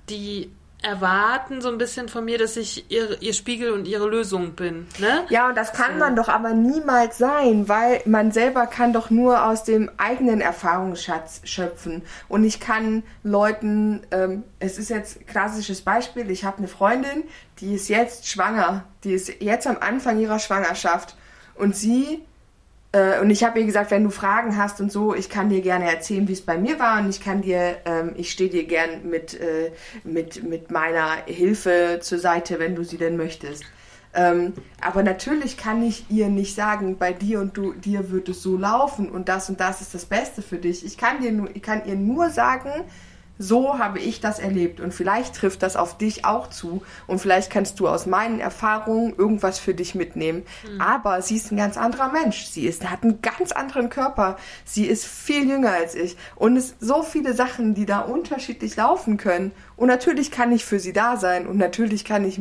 die erwarten so ein bisschen von mir, dass ich ihr, ihr Spiegel und ihre Lösung bin. Ne? Ja, und das kann so. man doch aber niemals sein, weil man selber kann doch nur aus dem eigenen Erfahrungsschatz schöpfen. Und ich kann Leuten, ähm, es ist jetzt klassisches Beispiel, ich habe eine Freundin, die ist jetzt schwanger, die ist jetzt am Anfang ihrer Schwangerschaft und sie äh, und ich habe ihr gesagt, wenn du Fragen hast und so, ich kann dir gerne erzählen, wie es bei mir war und ich kann dir, ähm, ich stehe dir gern mit, äh, mit, mit meiner Hilfe zur Seite, wenn du sie denn möchtest. Ähm, aber natürlich kann ich ihr nicht sagen, bei dir und du, dir wird es so laufen und das und das ist das Beste für dich. Ich kann dir nur, ich kann ihr nur sagen, so habe ich das erlebt und vielleicht trifft das auf dich auch zu und vielleicht kannst du aus meinen Erfahrungen irgendwas für dich mitnehmen. Mhm. Aber sie ist ein ganz anderer Mensch. Sie ist, hat einen ganz anderen Körper. Sie ist viel jünger als ich und es so viele Sachen, die da unterschiedlich laufen können. Und natürlich kann ich für sie da sein und natürlich kann ich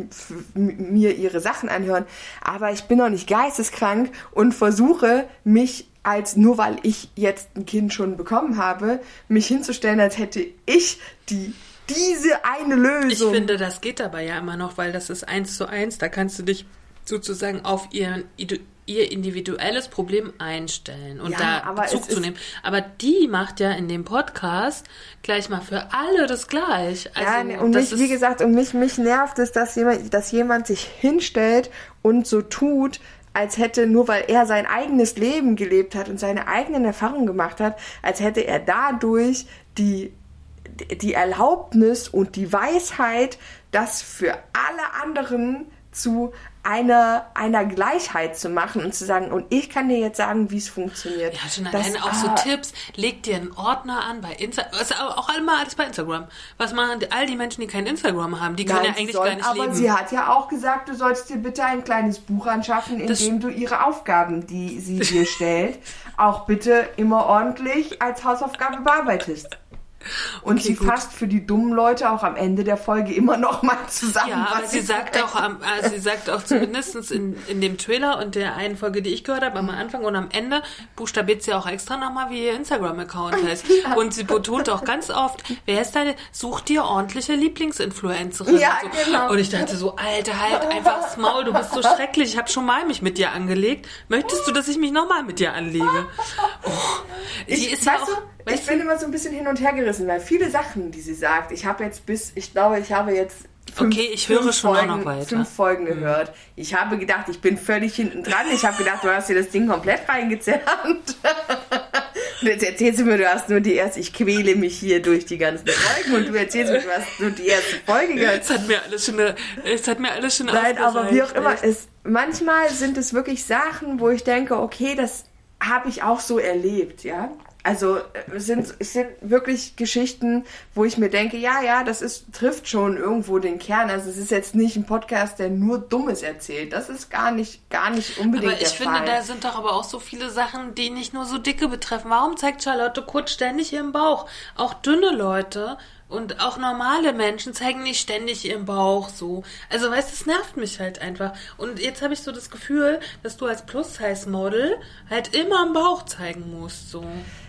mir ihre Sachen anhören, aber ich bin noch nicht geisteskrank und versuche mich als nur weil ich jetzt ein Kind schon bekommen habe, mich hinzustellen, als hätte ich die diese eine Lösung. Ich finde, das geht aber ja immer noch, weil das ist eins zu eins. Da kannst du dich sozusagen auf ihren, ihr individuelles Problem einstellen und ja, da Bezug zu nehmen. Aber die macht ja in dem Podcast gleich mal für alle das gleich. Also, ja, und mich, wie gesagt, und mich, mich nervt es, dass jemand, dass jemand sich hinstellt und so tut, als hätte, nur weil er sein eigenes Leben gelebt hat und seine eigenen Erfahrungen gemacht hat, als hätte er dadurch die, die Erlaubnis und die Weisheit, das für alle anderen zu einer, einer Gleichheit zu machen und zu sagen, und ich kann dir jetzt sagen, wie es funktioniert. Ja, schon alleine auch so ah, Tipps, leg dir einen Ordner an bei Instagram, auch einmal alles bei Instagram. Was machen all die Menschen, die kein Instagram haben, die können Nein, ja eigentlich sollen, gar nicht aber leben. Aber sie hat ja auch gesagt, du sollst dir bitte ein kleines Buch anschaffen, in das dem du ihre Aufgaben, die sie dir stellt, auch bitte immer ordentlich als Hausaufgabe bearbeitest. Und okay, sie gut. fasst für die dummen Leute auch am Ende der Folge immer noch mal zusammen. Ja, aber sie sagt auch, also sie sagt auch zumindest in, in dem Trailer und der einen Folge, die ich gehört habe, am Anfang und am Ende buchstabiert sie auch extra nochmal, wie ihr Instagram-Account heißt. Ja. Und sie betont auch ganz oft, wer ist deine, such dir ordentliche Lieblingsinfluencerin. Ja, und, so. genau. und ich dachte so, Alter, halt einfach das Maul, du bist so schrecklich, ich habe schon mal mich mit dir angelegt. Möchtest du, dass ich mich nochmal mit dir anlege? Oh, ich, ist ja auch... Du, Weißt ich bin immer so ein bisschen hin und her gerissen, weil viele Sachen, die sie sagt, ich habe jetzt bis, ich glaube, ich habe jetzt Fünf, okay, ich höre schon Folgen, noch weiter. Fünf Folgen mhm. gehört. Ich habe gedacht, ich bin völlig hinten dran. Ich habe gedacht, du hast dir das Ding komplett reingezerrt. Und jetzt erzählst du mir, du hast nur die erste, ich quäle mich hier durch die ganzen Folgen und du erzählst mir, du hast nur die erste Folge gehört. Es hat mir alles schon, es hat mir alles schon Nein, aber wie auch immer, es, manchmal sind es wirklich Sachen, wo ich denke, okay, das habe ich auch so erlebt, ja. Also es sind, es sind wirklich Geschichten, wo ich mir denke, ja, ja, das ist, trifft schon irgendwo den Kern. Also es ist jetzt nicht ein Podcast, der nur Dummes erzählt. Das ist gar nicht, gar nicht unbedingt aber ich der finde, Fall. da sind doch aber auch so viele Sachen, die nicht nur so dicke betreffen. Warum zeigt Charlotte Kutsch ständig ihren Bauch? Auch dünne Leute Und auch normale Menschen zeigen nicht ständig ihren Bauch so. Also weißt du, es nervt mich halt einfach. Und jetzt habe ich so das Gefühl, dass du als Plus-Size-Model halt immer am Bauch zeigen musst. So.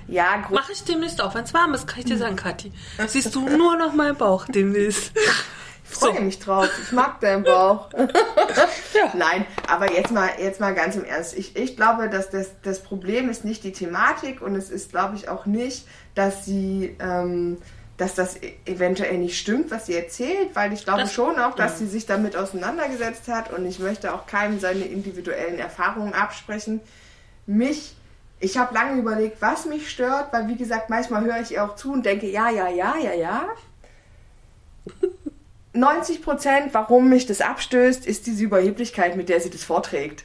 Ja, gro- Mache ich demnächst auch. Wenn es warm ist, kann ich dir sagen, Kathi. Siehst du nur noch meinen Bauch demnächst. ich freue mich drauf. Ich mag deinen Bauch. Nein, aber jetzt mal, jetzt mal ganz im Ernst. Ich, ich glaube, dass das, das Problem ist nicht die Thematik und es ist, glaube ich, auch nicht, dass sie, ähm, dass das e- eventuell nicht stimmt, was sie erzählt, weil ich glaube Das- schon auch, dass sie sich damit auseinandergesetzt hat und ich möchte auch keinem seine individuellen Erfahrungen absprechen. Mich, ich habe lange überlegt, was mich stört, weil wie gesagt, manchmal höre ich ihr auch zu und denke, ja, ja, ja, ja, ja. 90 Prozent, warum mich das abstößt, ist diese Überheblichkeit, mit der sie das vorträgt.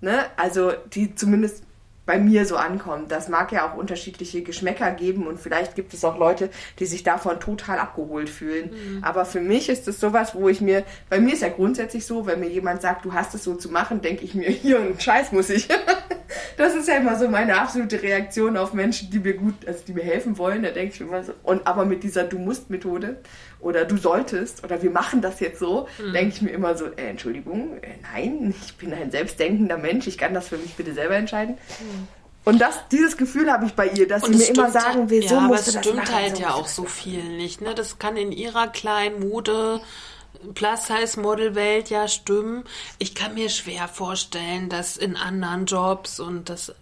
Ne? Also, die zumindest bei mir so ankommt. Das mag ja auch unterschiedliche Geschmäcker geben und vielleicht gibt es auch Leute, die sich davon total abgeholt fühlen. Aber für mich ist es sowas, wo ich mir, bei mir ist ja grundsätzlich so, wenn mir jemand sagt, du hast es so zu machen, denke ich mir, hier einen Scheiß muss ich. Das ist ja immer so meine absolute Reaktion auf Menschen, die mir gut, also die mir helfen wollen. Da denke ich mir immer so, und aber mit dieser Du musst Methode oder du solltest oder wir machen das jetzt so, denke ich mir immer so, äh, Entschuldigung, äh, nein, ich bin ein selbstdenkender Mensch, ich kann das für mich bitte selber entscheiden. Und das, dieses Gefühl habe ich bei ihr, dass sie mir es immer sagen will, ja, so aber musst es du das stimmt machen. halt so ja auch so viel nicht. Ne? Das kann in ihrer kleinen Mode Plus-Size-Model-Welt ja stimmen. Ich kann mir schwer vorstellen, dass in anderen Jobs und das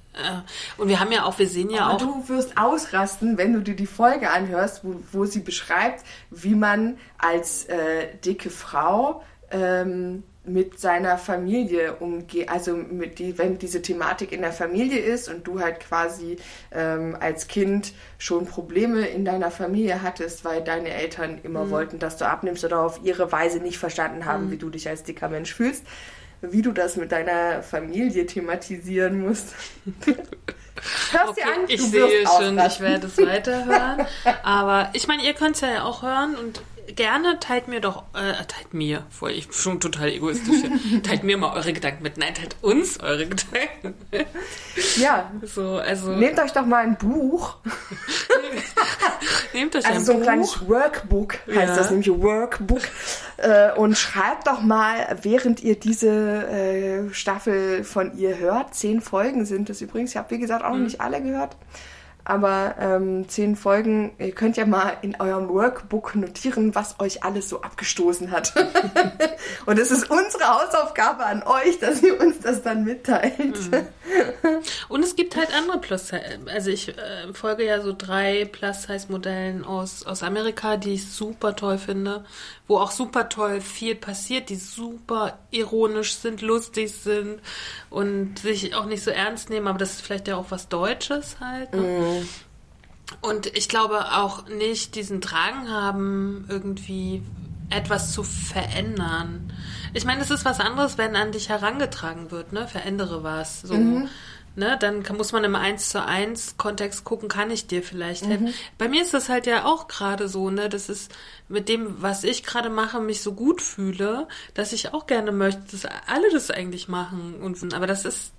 und wir haben ja auch, wir sehen ja Aber auch du wirst ausrasten, wenn du dir die Folge anhörst, wo, wo sie beschreibt, wie man als äh, dicke Frau ähm, mit seiner Familie umgeht. Also mit die, wenn diese Thematik in der Familie ist und du halt quasi ähm, als Kind schon Probleme in deiner Familie hattest, weil deine Eltern immer Mhm. wollten, dass du abnimmst oder auf ihre Weise nicht verstanden haben, wie du dich als dicker Mensch fühlst. Wie du das mit deiner Familie thematisieren musst. Hörst Okay, an, ich sehe schon, ich werde es weiterhören. Aber ich meine, ihr könnt es ja auch hören und gerne teilt mir doch, äh, teilt mir, voll, ich bin schon total egoistisch hier. teilt mir mal eure Gedanken mit. Nein, teilt uns eure Gedanken. Ja, So, also nehmt euch doch mal ein Buch, nehmt euch also ein so ein Buch. kleines Workbook heißt Ja. das nämlich Workbook äh, und schreibt doch mal, während ihr diese äh, Staffel von ihr hört, zehn Folgen sind es übrigens, ich habe wie gesagt auch noch nicht alle gehört, aber ähm, zehn Folgen, ihr könnt ja mal in eurem Workbook notieren, was euch alles so abgestoßen hat. und es ist unsere Hausaufgabe an euch, dass ihr uns das dann mitteilt. Mhm. Und es gibt halt andere Plus, also ich äh, folge ja so drei Plus-Size-Modellen aus, aus Amerika, die ich super toll finde, wo auch super toll viel passiert, die super ironisch sind, lustig sind und sich auch nicht so ernst nehmen, aber das ist vielleicht ja auch was Deutsches halt. Ne? Und ich glaube auch nicht diesen Drang haben, irgendwie etwas zu verändern. Ich meine, es ist was anderes, wenn an dich herangetragen wird, ne? Verändere was. So. Ne, dann kann, muss man im 1 zu 1 Kontext gucken, kann ich dir vielleicht helfen. Bei mir ist das halt ja auch gerade so, ne, das ist mit dem, was ich gerade mache, mich so gut fühle, dass ich auch gerne möchte, dass alle das eigentlich machen. Und, aber das ist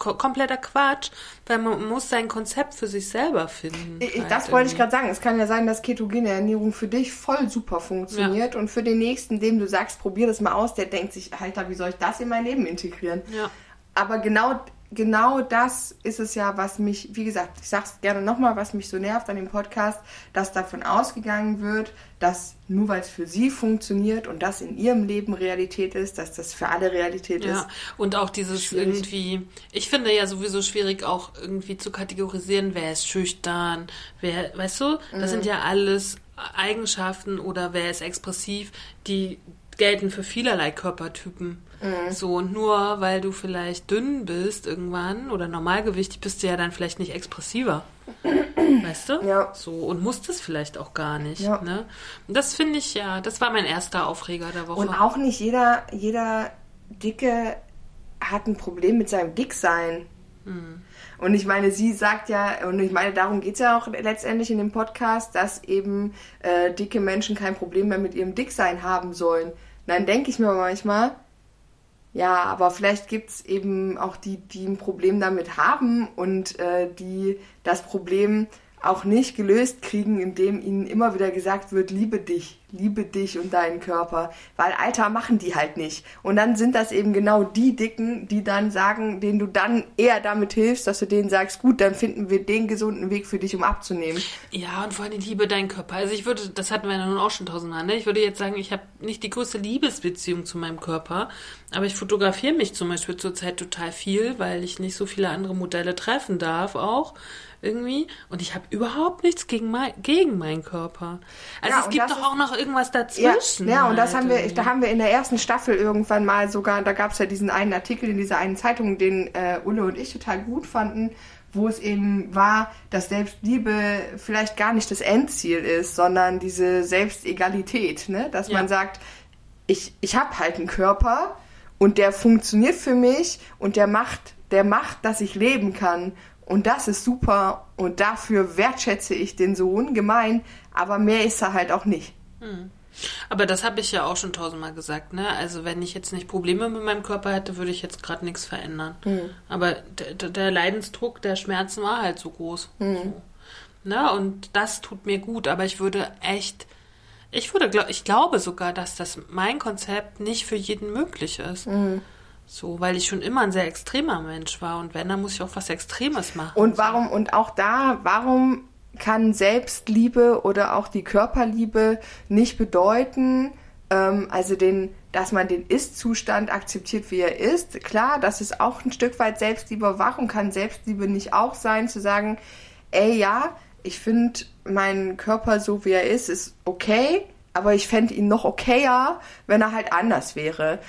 kompletter Quatsch, weil man muss sein Konzept für sich selber finden. Ich- halt Das wollte ich irgendwie. gerade sagen. Es kann ja sein, dass ketogene Ernährung für dich voll super funktioniert und für den nächsten, dem du sagst, probier das mal aus, der denkt sich, Alter, wie soll ich das in mein Leben integrieren? Ja. Aber genau, genau das ist es ja, was mich, wie gesagt, ich sag's gerne nochmal, was mich so nervt an dem Podcast, dass davon ausgegangen wird, dass nur weil es für sie funktioniert und das in ihrem Leben Realität ist, dass das für alle Realität ist. Ja, und auch dieses Schwierig. irgendwie, ich finde ja sowieso schwierig auch irgendwie zu kategorisieren, wer ist schüchtern, wer, weißt du, das Mhm. sind ja alles Eigenschaften oder wer ist expressiv, die gelten für vielerlei Körpertypen. Mhm. So, und nur weil du vielleicht dünn bist irgendwann oder normalgewichtig, bist du ja dann vielleicht nicht expressiver. Weißt du? Ja. So, und musst es vielleicht auch gar nicht. Ja. Ne? Und das finde ich ja, das war mein erster Aufreger der Woche. Und auch nicht jeder, jeder Dicke hat ein Problem mit seinem Dicksein. Und ich meine, sie sagt ja, und ich meine, darum geht es ja auch letztendlich in dem Podcast, dass eben äh, dicke Menschen kein Problem mehr mit ihrem Dicksein haben sollen. Und dann denke ich mir manchmal, ja, aber vielleicht gibt es eben auch die, die ein Problem damit haben und äh, die das Problem auch nicht gelöst kriegen, indem ihnen immer wieder gesagt wird, liebe dich, liebe dich und deinen Körper, weil Alter machen die halt nicht. Und dann sind das eben genau die Dicken, die dann sagen, denen du dann eher damit hilfst, dass du denen sagst, gut, dann finden wir den gesunden Weg für dich, um abzunehmen. Ja, und vor allem liebe deinen Körper. Also ich würde, das hatten wir ja nun auch schon tausendmal, ne? Ich würde jetzt sagen, ich habe nicht die größte Liebesbeziehung zu meinem Körper, aber ich fotografiere mich zum Beispiel zurzeit total viel, weil ich nicht so viele andere Modelle treffen darf auch irgendwie. Und ich habe überhaupt nichts gegen, mein, gegen meinen Körper. Also Ja, es gibt doch ist- auch noch irgendwas Ja, dazwischen. ja, und das halt haben wir, da haben wir in der ersten Staffel irgendwann mal sogar, da gab es ja diesen einen Artikel in dieser einen Zeitung, den äh, Ulle und ich total gut fanden, wo es eben war, dass Selbstliebe vielleicht gar nicht das Endziel ist, sondern diese Selbstegalität, ne? Dass Ja. man sagt, ich, ich habe halt einen Körper und der funktioniert für mich und der macht, der macht, dass ich leben kann. Und das ist super und dafür wertschätze ich den so ungemein, aber mehr ist er halt auch nicht. Aber das habe ich ja auch schon tausendmal gesagt, ne? Also wenn ich jetzt nicht Probleme mit meinem Körper hätte, würde ich jetzt gerade nichts verändern. Aber der, Leidensdruck der Schmerzen war halt so groß. So. Ne? Und das tut mir gut, aber ich würde echt, ich würde, glaub, ich glaube sogar, dass das mein Konzept nicht für jeden möglich ist. So, weil ich schon immer ein sehr extremer Mensch war und wenn, dann muss ich auch was Extremes machen. Und warum, und auch da, warum kann Selbstliebe oder auch die Körperliebe nicht bedeuten, ähm, also den, dass man den Ist-Zustand akzeptiert, wie er ist? Klar, das ist auch ein Stück weit Selbstliebe. Warum kann Selbstliebe nicht auch sein, zu sagen, ey, ja, ich finde meinen Körper so, wie er ist, ist okay, aber ich fände ihn noch okayer, wenn er halt anders wäre.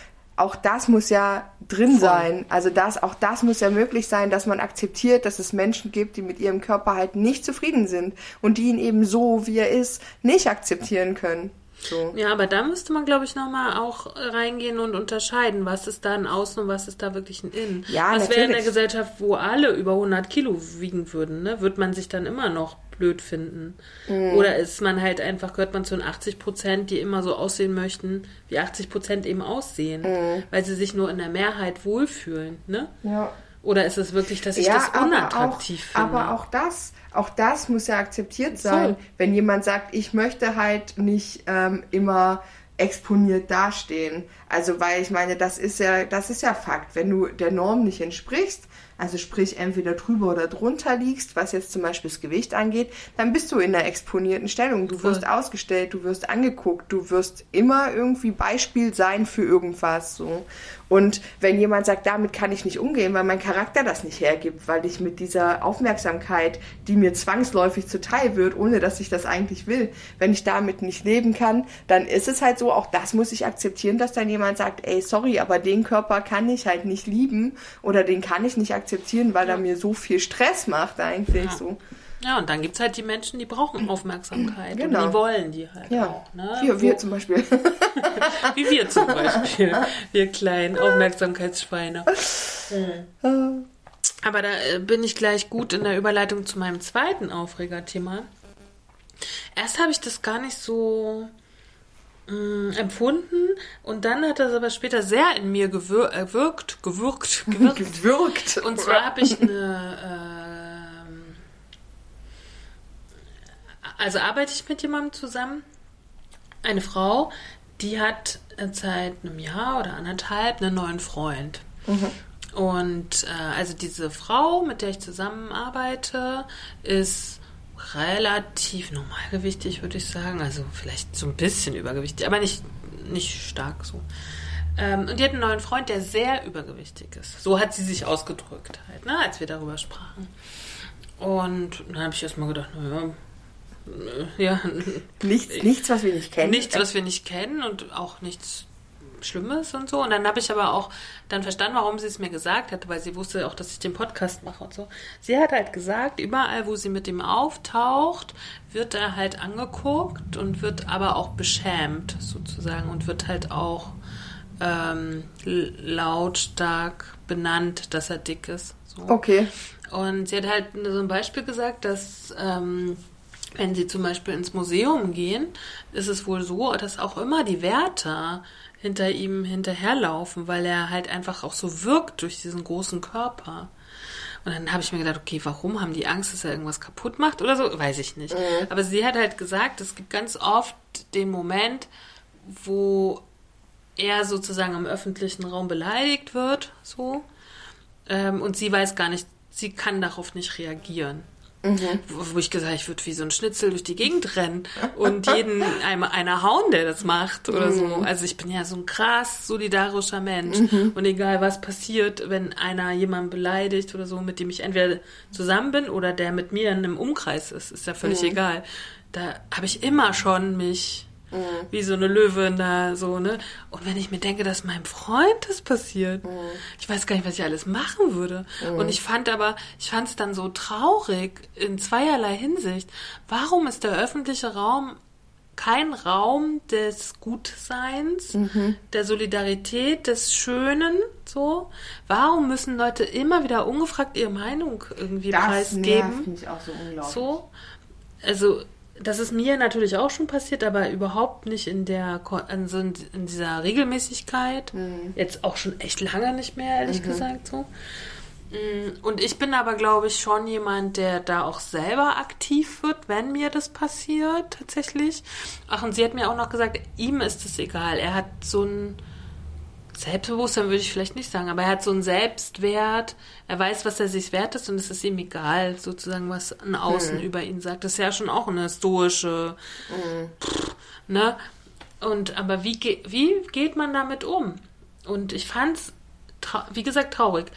Auch das muss ja drin sein. Also das, auch das muss ja möglich sein, dass man akzeptiert, dass es Menschen gibt, die mit ihrem Körper halt nicht zufrieden sind und die ihn eben so, wie er ist, nicht akzeptieren können. So. Ja, aber da müsste man, glaube ich, nochmal auch reingehen und unterscheiden, was ist da ein Außen und was ist da wirklich ein Innen. Ja, was wäre in der. Gesellschaft, wo alle über 100 Kilo wiegen würden, ne? Wird man sich dann immer noch blöd finden? Mhm. Oder ist man halt einfach, gehört man zu den 80 Prozent, die immer so aussehen möchten, wie 80 Prozent eben aussehen, Mhm. weil sie sich nur in der Mehrheit wohlfühlen, ne? Ja. Oder ist es wirklich, dass ich ja, das aber unattraktiv auch, finde? Aber auch das, auch das muss ja akzeptiert So. sein. Wenn jemand sagt, ich möchte halt nicht ähm, immer exponiert dastehen. Also weil ich meine, das ist ja, das ist ja Fakt. Wenn du der Norm nicht entsprichst, also sprich entweder drüber oder drunter liegst, was jetzt zum Beispiel das Gewicht angeht, dann bist du in einer exponierten Stellung. Du wirst ausgestellt, du wirst angeguckt, du wirst immer irgendwie Beispiel sein für irgendwas. So. Und wenn jemand sagt, damit kann ich nicht umgehen, weil mein Charakter das nicht hergibt, weil ich mit dieser Aufmerksamkeit, die mir zwangsläufig zuteil wird, ohne dass ich das eigentlich will, wenn ich damit nicht leben kann, dann ist es halt so, auch das muss ich akzeptieren, dass dann jemand sagt, ey, sorry, aber den Körper kann ich halt nicht lieben oder den kann ich nicht akzeptieren, weil er mir so viel Stress macht eigentlich Ja. so. Ja, und dann gibt es halt die Menschen, die brauchen Aufmerksamkeit. Genau. Und die wollen die halt Ja, auch. Ne? wir, Wo- wir zum Beispiel. Wie wir zum Beispiel. Wir kleinen Aufmerksamkeitsschweine. Aber da äh, bin ich gleich gut in der Überleitung zu meinem zweiten Aufregerthema. Erst habe ich das gar nicht so mh, empfunden und dann hat das aber später sehr in mir äh, gewirkt, gewirkt, gewirkt. Gewirkt. Und zwar habe ich eine. ähm, also arbeite ich mit jemandem zusammen, eine Frau, die hat seit einem Jahr oder anderthalb einen neuen Freund. Und äh, also diese Frau, mit der ich zusammenarbeite, ist relativ normalgewichtig, würde ich sagen. Also vielleicht so ein bisschen übergewichtig, aber nicht, nicht stark so. Ähm, und die hat einen neuen Freund, der sehr übergewichtig ist. So hat sie sich ausgedrückt halt, ne, als wir darüber sprachen. Und dann habe ich erstmal gedacht, naja, äh, ja, Nichts, nichts, was wir nicht kennen. nichts, was wir nicht kennen und auch nichts Schlimmes und so. Und dann habe ich aber auch dann verstanden, warum sie es mir gesagt hat, weil sie wusste auch, dass ich den Podcast mache und so. Sie hat halt gesagt, überall, wo sie mit ihm auftaucht, wird er halt angeguckt und wird aber auch beschämt sozusagen und wird halt auch ähm, lautstark benannt, dass er dick ist. So. Okay. Und sie hat halt so ein Beispiel gesagt, dass ähm, wenn sie zum Beispiel ins Museum gehen, ist es wohl so, dass auch immer die Wärter hinter ihm hinterherlaufen, weil er halt einfach auch so wirkt durch diesen großen Körper. Und dann habe ich mir gedacht, okay, warum haben die Angst, dass er irgendwas kaputt macht oder so? Weiß ich nicht. Mhm. Aber sie hat halt gesagt, es gibt ganz oft den Moment, wo er sozusagen im öffentlichen Raum beleidigt wird, so. Ähm, und sie weiß gar nicht, sie kann darauf nicht reagieren. Mhm. Wo, wo ich gesagt ich würde wie so ein Schnitzel durch die Gegend rennen und jeden einem, einer hauen, der das macht oder mhm. so. Also ich bin ja so ein krass solidarischer Mensch. Mhm. Und egal was passiert, wenn einer jemanden beleidigt oder so, mit dem ich entweder zusammen bin oder der mit mir in einem Umkreis ist, ist ja völlig mhm. egal. Da habe ich immer schon mich Mhm. Wie so eine Löwin da, so, ne? Und wenn ich mir denke, dass meinem Freund das passiert, mhm. ich weiß gar nicht, was ich alles machen würde. Mhm. Und ich fand aber, ich fand es dann so traurig in zweierlei Hinsicht. Warum ist der öffentliche Raum kein Raum des Gutseins, mhm. der Solidarität, des Schönen, so. Warum müssen Leute immer wieder ungefragt ihre Meinung irgendwie das preisgeben? Das mich auch so unglaublich. So. Also, das ist mir natürlich auch schon passiert, aber überhaupt nicht in der also in dieser Regelmäßigkeit. Mhm. Jetzt auch schon echt lange nicht mehr, ehrlich mhm. gesagt so. Mm, und ich bin aber, glaube ich, schon jemand, der da auch selber aktiv wird, wenn mir das passiert, tatsächlich. Ach, und sie hat mir auch noch gesagt, ihm ist es egal. Er hat so ein Selbstbewusstsein würde ich vielleicht nicht sagen, aber er hat so einen Selbstwert, er weiß, was er sich wert ist und es ist ihm egal, sozusagen, was ein Außen hm. über ihn sagt. Das ist ja schon auch eine stoische, hm. pff, ne? Und, aber wie, ge wie geht man damit um? Und ich fand's, wie gesagt, traurig.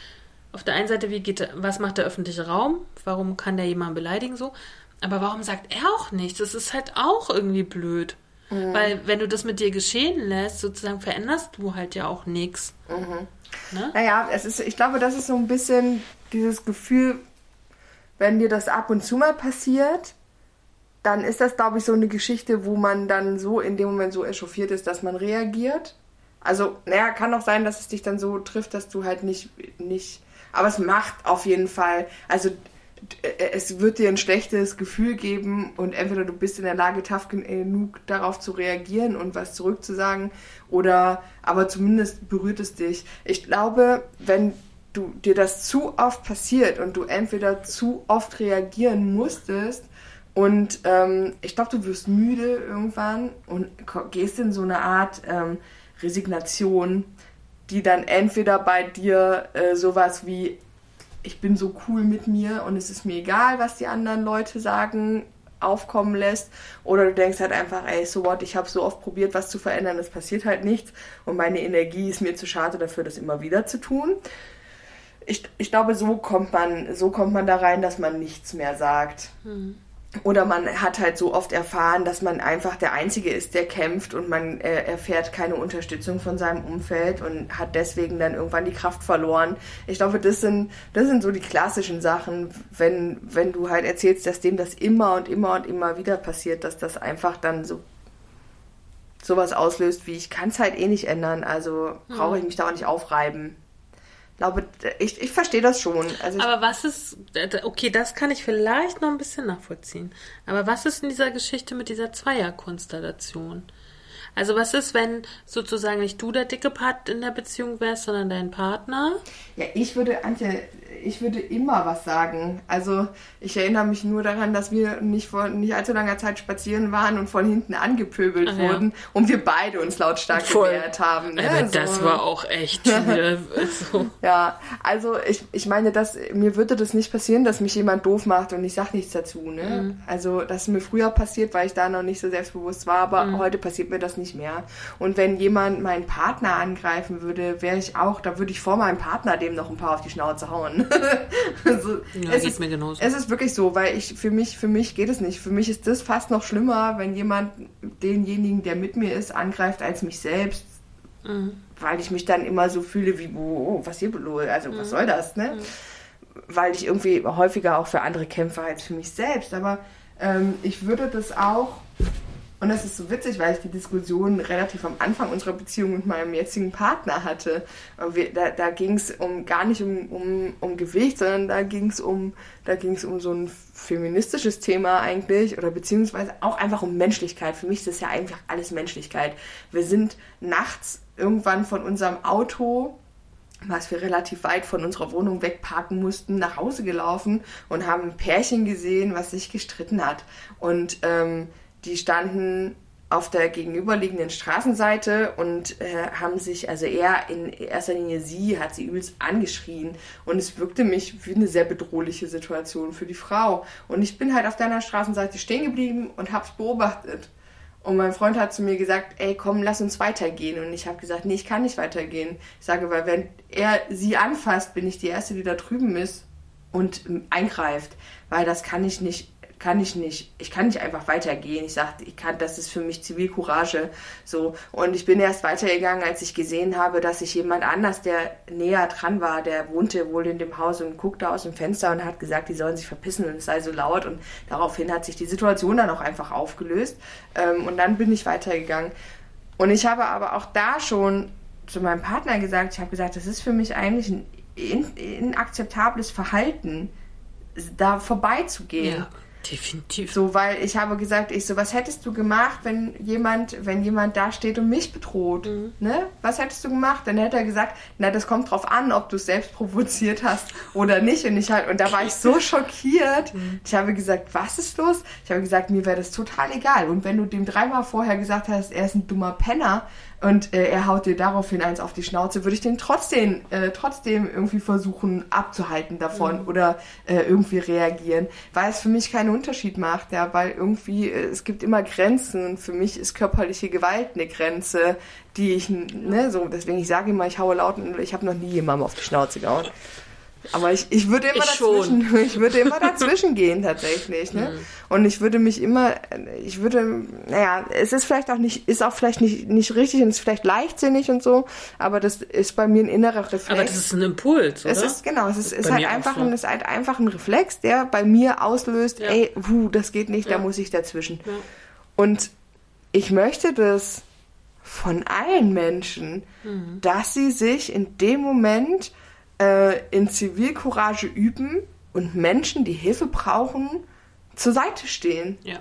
Auf der einen Seite, wie geht, was macht der öffentliche Raum? Warum kann der jemanden beleidigen so? Aber warum sagt er auch nichts? Das ist halt auch irgendwie blöd. Mhm. Weil wenn du das mit dir geschehen lässt, sozusagen veränderst du halt ja auch nichts. Mhm. Ne? Naja, es ist, ich glaube, das ist so ein bisschen dieses Gefühl, wenn dir das ab und zu mal passiert, dann ist das, glaube ich, so eine Geschichte, wo man dann so in dem Moment so echauffiert ist, dass man reagiert. Also, naja, kann auch sein, dass es dich dann so trifft, dass du halt nicht, nicht, aber es macht auf jeden Fall, also es wird dir ein schlechtes Gefühl geben und entweder du bist in der Lage, tough genug darauf zu reagieren und was zurückzusagen oder aber zumindest berührt es dich. Ich glaube, wenn du dir das zu oft passiert und du entweder zu oft reagieren musstest und ähm, ich glaube, du wirst müde irgendwann und gehst in so eine Art ähm, Resignation, die dann entweder bei dir äh, sowas wie ich bin so cool mit mir und es ist mir egal, was die anderen Leute sagen, aufkommen lässt. Oder du denkst halt einfach, ey, so what, ich habe so oft probiert, was zu verändern, es passiert halt nichts und meine Energie ist mir zu schade dafür, das immer wieder zu tun. Ich, ich glaube, so kommt man, so kommt man da rein, dass man nichts mehr sagt. Hm. Oder man hat halt so oft erfahren, dass man einfach der Einzige ist, der kämpft und man äh, erfährt keine Unterstützung von seinem Umfeld und hat deswegen dann irgendwann die Kraft verloren. Ich glaube, das sind, das sind so die klassischen Sachen, wenn, wenn du halt erzählst, dass dem das immer und immer und immer wieder passiert, dass das einfach dann so sowas auslöst wie ich kann es halt eh nicht ändern, also brauche ich mich da auch nicht aufreiben glaube, ich, ich verstehe das schon. Also aber was ist, okay, das kann ich vielleicht noch ein bisschen nachvollziehen. Aber was ist in dieser Geschichte mit dieser Zweierkonstellation? Also was ist, wenn sozusagen nicht du der dicke Part in der Beziehung wärst, sondern dein Partner? Ja, ich würde, Antje, ich würde immer was sagen. Also ich erinnere mich nur daran, dass wir nicht vor nicht allzu langer Zeit spazieren waren und von hinten angepöbelt Ach, wurden ja. und wir beide uns lautstark Voll. gewehrt haben. Ne? Aber so. das war auch echt so. Ja, also ich, ich meine, dass, mir würde das nicht passieren, dass mich jemand doof macht und ich sage nichts dazu. Ne? Mhm. Also das ist mir früher passiert, weil ich da noch nicht so selbstbewusst war, aber mhm. heute passiert mir das nicht mehr. Und wenn jemand meinen Partner angreifen würde, wäre ich auch, da würde ich vor meinem Partner dem noch ein paar auf die Schnauze hauen. also, ja, es ist, mir genauso. Es ist wirklich so, weil ich für mich, für mich geht es nicht. Für mich ist das fast noch schlimmer, wenn jemand denjenigen, der mit mir ist, angreift als mich selbst. Mhm. Weil ich mich dann immer so fühle wie, oh, was hier los? Also mhm. was soll das, ne? Mhm. Weil ich irgendwie häufiger auch für andere kämpfe als für mich selbst. Aber ähm, ich würde das auch und das ist so witzig, weil ich die Diskussion relativ am Anfang unserer Beziehung mit meinem jetzigen Partner hatte. Wir, da da ging es um, gar nicht um, um, um Gewicht, sondern da ging es um, um so ein feministisches Thema eigentlich oder beziehungsweise auch einfach um Menschlichkeit. Für mich ist das ja einfach alles Menschlichkeit. Wir sind nachts irgendwann von unserem Auto was wir relativ weit von unserer Wohnung wegparken mussten, nach Hause gelaufen und haben ein Pärchen gesehen, was sich gestritten hat. Und ähm, die standen auf der gegenüberliegenden Straßenseite und äh, haben sich, also er in erster Linie sie, hat sie übelst angeschrien und es wirkte mich wie eine sehr bedrohliche Situation für die Frau. Und ich bin halt auf deiner Straßenseite stehen geblieben und hab's beobachtet. Und mein Freund hat zu mir gesagt, ey, komm, lass uns weitergehen. Und ich habe gesagt, nee, ich kann nicht weitergehen. Ich sage, weil wenn er sie anfasst, bin ich die Erste, die da drüben ist und eingreift. Weil das kann ich nicht kann ich nicht, ich kann nicht einfach weitergehen. Ich sagte, ich kann, das ist für mich Zivilcourage. So. Und ich bin erst weitergegangen, als ich gesehen habe, dass sich jemand anders, der näher dran war, der wohnte wohl in dem Haus und guckte aus dem Fenster und hat gesagt, die sollen sich verpissen und es sei so laut. Und daraufhin hat sich die Situation dann auch einfach aufgelöst. Ähm, und dann bin ich weitergegangen. Und ich habe aber auch da schon zu meinem Partner gesagt, ich habe gesagt, das ist für mich eigentlich ein inakzeptables Verhalten, da vorbeizugehen. Ja. Definitiv. So, weil ich habe gesagt, ich so, was hättest du gemacht, wenn jemand, wenn jemand da steht und mich bedroht? Mhm. Ne? Was hättest du gemacht? Dann hätte er gesagt, na, das kommt drauf an, ob du es selbst provoziert hast oder nicht. Und ich halt, und da war ich so schockiert. Mhm. Ich habe gesagt, was ist los? Ich habe gesagt, mir wäre das total egal. Und wenn du dem dreimal vorher gesagt hast, er ist ein dummer Penner, und äh, er haut dir daraufhin eins auf die Schnauze, würde ich den trotzdem, äh, trotzdem irgendwie versuchen abzuhalten davon mhm. oder äh, irgendwie reagieren, weil es für mich keinen Unterschied macht, ja, weil irgendwie äh, es gibt immer Grenzen und für mich ist körperliche Gewalt eine Grenze, die ich, ne, so, deswegen ich sage immer, ich haue laut und ich habe noch nie jemandem auf die Schnauze gehauen. Aber ich, ich würde immer ich dazwischen, schon. ich würde immer dazwischen gehen tatsächlich, ne? Mhm. Und ich würde mich immer, ich würde, naja, es ist vielleicht auch nicht, ist auch vielleicht nicht, nicht richtig und ist vielleicht leichtsinnig und so, aber das ist bei mir ein innerer Reflex. Aber das ist ein Impuls, oder? Es ist, genau, es ist, ist halt einfach, so. ein, ist halt einfach ein Reflex, der bei mir auslöst, ja. ey, wuh, das geht nicht, ja. da muss ich dazwischen. Ja. Und ich möchte das von allen Menschen, mhm. dass sie sich in dem Moment äh, in Zivilcourage üben und Menschen, die Hilfe brauchen, zur Seite stehen. Ja.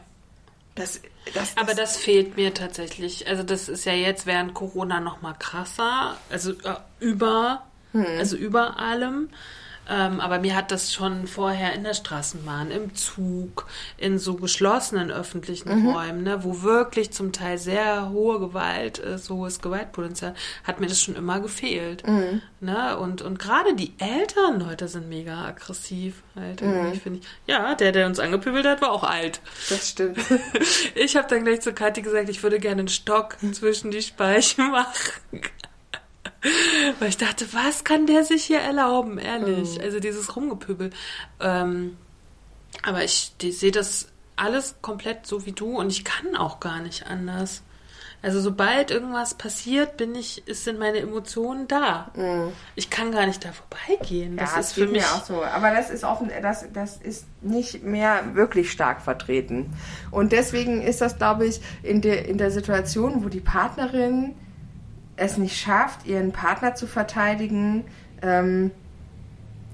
Das, das, Aber das fehlt mir tatsächlich. Also das ist ja jetzt während Corona noch mal krasser. Also äh, über, hm. also über allem. Ähm, aber mir hat das schon vorher in der Straßenbahn, im Zug, in so geschlossenen öffentlichen mhm. Räumen, ne, wo wirklich zum Teil sehr hohe Gewalt ist, so hohes Gewaltpotenzial, hat mir das schon immer gefehlt. Mhm. Ne? Und, und gerade die älteren Leute sind mega aggressiv. Halt, mhm. finde ich. Ja, der, der uns angepöbelt hat, war auch alt. Das stimmt. ich habe dann gleich zu Kathi gesagt, ich würde gerne einen Stock zwischen die Speiche machen. Weil ich dachte, was kann der sich hier erlauben, ehrlich? Oh. Also dieses Rumgepöbel. Ähm, aber ich sehe das alles komplett so wie du und ich kann auch gar nicht anders. Also sobald irgendwas passiert, bin ich, sind meine Emotionen da. Mm. Ich kann gar nicht da vorbeigehen. Das ja, ist für mich auch so. Aber das ist offen, das, das ist nicht mehr wirklich stark vertreten. Und deswegen ist das, glaube ich, in der, in der Situation, wo die Partnerin es nicht schafft, ihren Partner zu verteidigen. Ähm,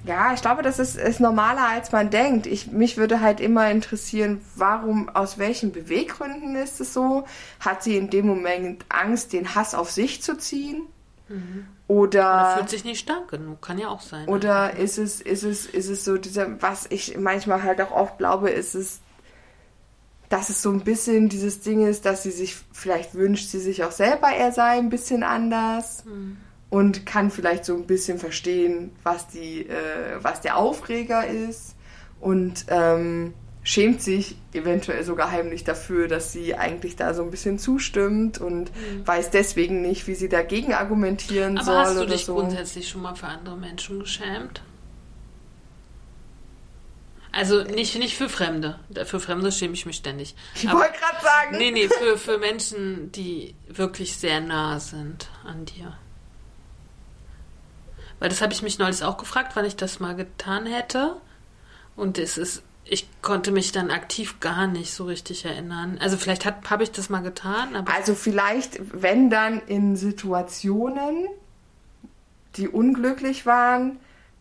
ja, ich glaube, das ist, ist normaler, als man denkt. Ich, mich würde halt immer interessieren, warum, aus welchen Beweggründen ist es so? Hat sie in dem Moment Angst, den Hass auf sich zu ziehen? Mhm. Oder, oder fühlt sich nicht stark genug, kann ja auch sein. Oder ist es, ist es, ist es so dieser, was ich manchmal halt auch oft glaube, ist es dass es so ein bisschen dieses Ding ist, dass sie sich, vielleicht wünscht sie sich auch selber, er sei ein bisschen anders mhm. und kann vielleicht so ein bisschen verstehen, was, die, äh, was der Aufreger ist und ähm, schämt sich eventuell sogar heimlich dafür, dass sie eigentlich da so ein bisschen zustimmt und mhm. weiß deswegen nicht, wie sie dagegen argumentieren Aber soll. Aber hast du dich so. grundsätzlich schon mal für andere Menschen geschämt? Also nicht, nicht für Fremde. Für Fremde schäme ich mich ständig. Ich wollte gerade sagen. Nee, nee, für, für Menschen, die wirklich sehr nah sind an dir. Weil das habe ich mich neulich auch gefragt, wann ich das mal getan hätte. Und es ist, ich konnte mich dann aktiv gar nicht so richtig erinnern. Also vielleicht habe ich das mal getan. also vielleicht, wenn dann in Situationen, die unglücklich waren,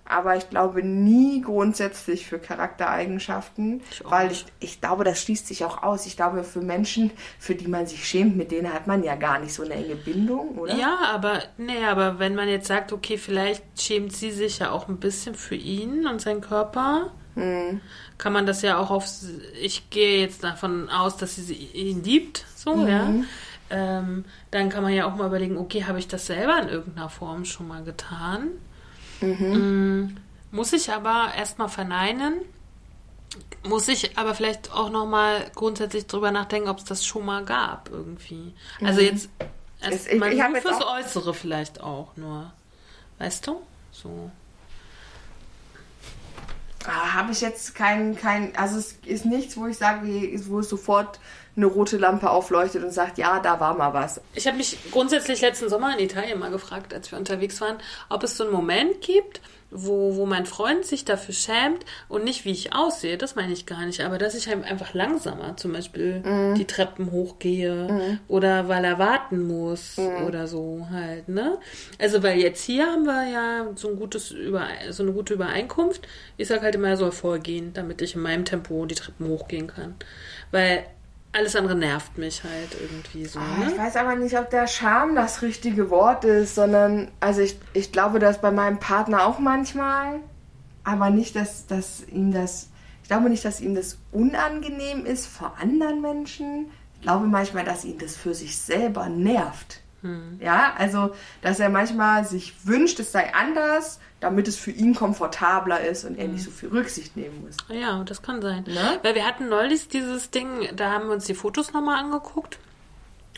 aber ich glaube nie grundsätzlich für Charaktereigenschaften, Ich weil ich, ich glaube, das schließt sich auch aus. Ich glaube, für Menschen, für die man sich schämt, mit denen hat man ja gar nicht so eine enge Bindung, oder? Ja, aber nee, aber wenn man jetzt sagt, okay, vielleicht schämt sie sich ja auch ein bisschen für ihn und seinen Körper, Hm. kann man das ja auch auf. Ich gehe jetzt davon aus, dass sie ihn liebt, so ja. Ähm, dann kann man ja auch mal überlegen, okay, habe ich das selber in irgendeiner Form schon mal getan? Mm, muss ich aber erstmal verneinen. Muss ich aber vielleicht auch nochmal grundsätzlich drüber nachdenken, ob es das schon mal gab irgendwie. Also jetzt Es- erst ich- ich jetzt fürs Äußere vielleicht auch nur. Weißt du? So. Ah, Habe ich jetzt kein, kein, also es ist nichts, wo ich sage, wo es sofort eine rote Lampe aufleuchtet und sagt, ja, da war mal was. Ich habe mich grundsätzlich letzten Sommer in Italien mal gefragt, als wir unterwegs waren, ob es so einen Moment gibt, wo, wo mein Freund sich dafür schämt und nicht, wie ich aussehe, das meine ich gar nicht, aber dass ich halt einfach langsamer zum Beispiel die Treppen hochgehe oder weil er warten muss oder so halt, ne? Also, weil jetzt hier haben wir ja so, ein gutes Über so eine gute Übereinkunft. Ich sag halt immer, er soll vorgehen, damit ich in meinem Tempo die Treppen hochgehen kann. Weil alles andere nervt mich halt irgendwie so. Ah, Ne? Ich weiß aber nicht, ob der Charme das richtige Wort ist, sondern, also ich, ich glaube das bei meinem Partner auch manchmal, aber nicht, dass, dass ihm das, ich glaube nicht, dass ihm das unangenehm ist vor anderen Menschen. Ich glaube manchmal, dass ihn das für sich selber nervt. Ja, also, dass er manchmal sich wünscht, es sei anders, damit es für ihn komfortabler ist und er nicht so viel Rücksicht nehmen muss. Ja, das kann sein. Ne? Weil wir hatten neulich dieses Ding, da haben wir uns die Fotos nochmal angeguckt,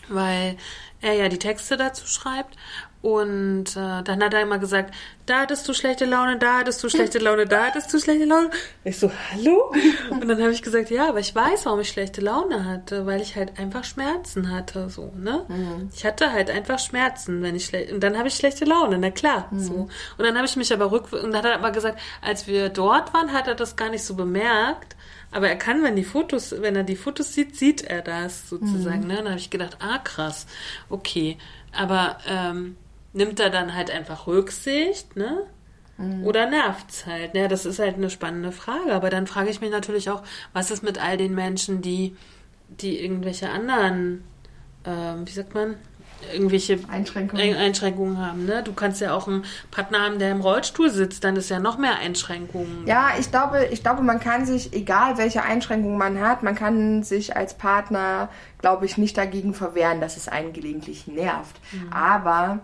weil er ja die Texte dazu schreibt. Und äh, dann hat er immer gesagt, da hattest du schlechte Laune, da hattest du schlechte Laune, da hattest du schlechte Laune. Ich so, hallo? Und dann habe ich gesagt, ja, aber ich weiß, warum ich schlechte Laune hatte, weil ich halt einfach Schmerzen hatte, so, ne? Ich hatte halt einfach Schmerzen, wenn ich schlecht, und dann habe ich schlechte Laune, na klar, so. Und dann habe ich mich aber rück, und dann hat er aber gesagt, als wir dort waren, hat er das gar nicht so bemerkt, aber er kann, wenn die Fotos, wenn er die Fotos sieht, sieht er das sozusagen. Ne? Dann habe ich gedacht, ah krass, okay. Aber ähm, nimmt er dann halt einfach Rücksicht, ne? Oder nervt's halt? Ne? Das ist halt eine spannende Frage. Aber dann frage ich mich natürlich auch, was ist mit all den Menschen, die, die irgendwelche anderen, ähm, wie sagt man, irgendwelche Einschränkungen. Ein- Einschränkungen haben, ne? Du kannst ja auch einen Partner haben, der im Rollstuhl sitzt, dann ist ja noch mehr Einschränkungen. Ja, ich glaube, ich glaube, man kann sich, egal welche Einschränkungen man hat, man kann sich als Partner, glaube ich, nicht dagegen verwehren, dass es einen gelegentlich nervt. Aber mh,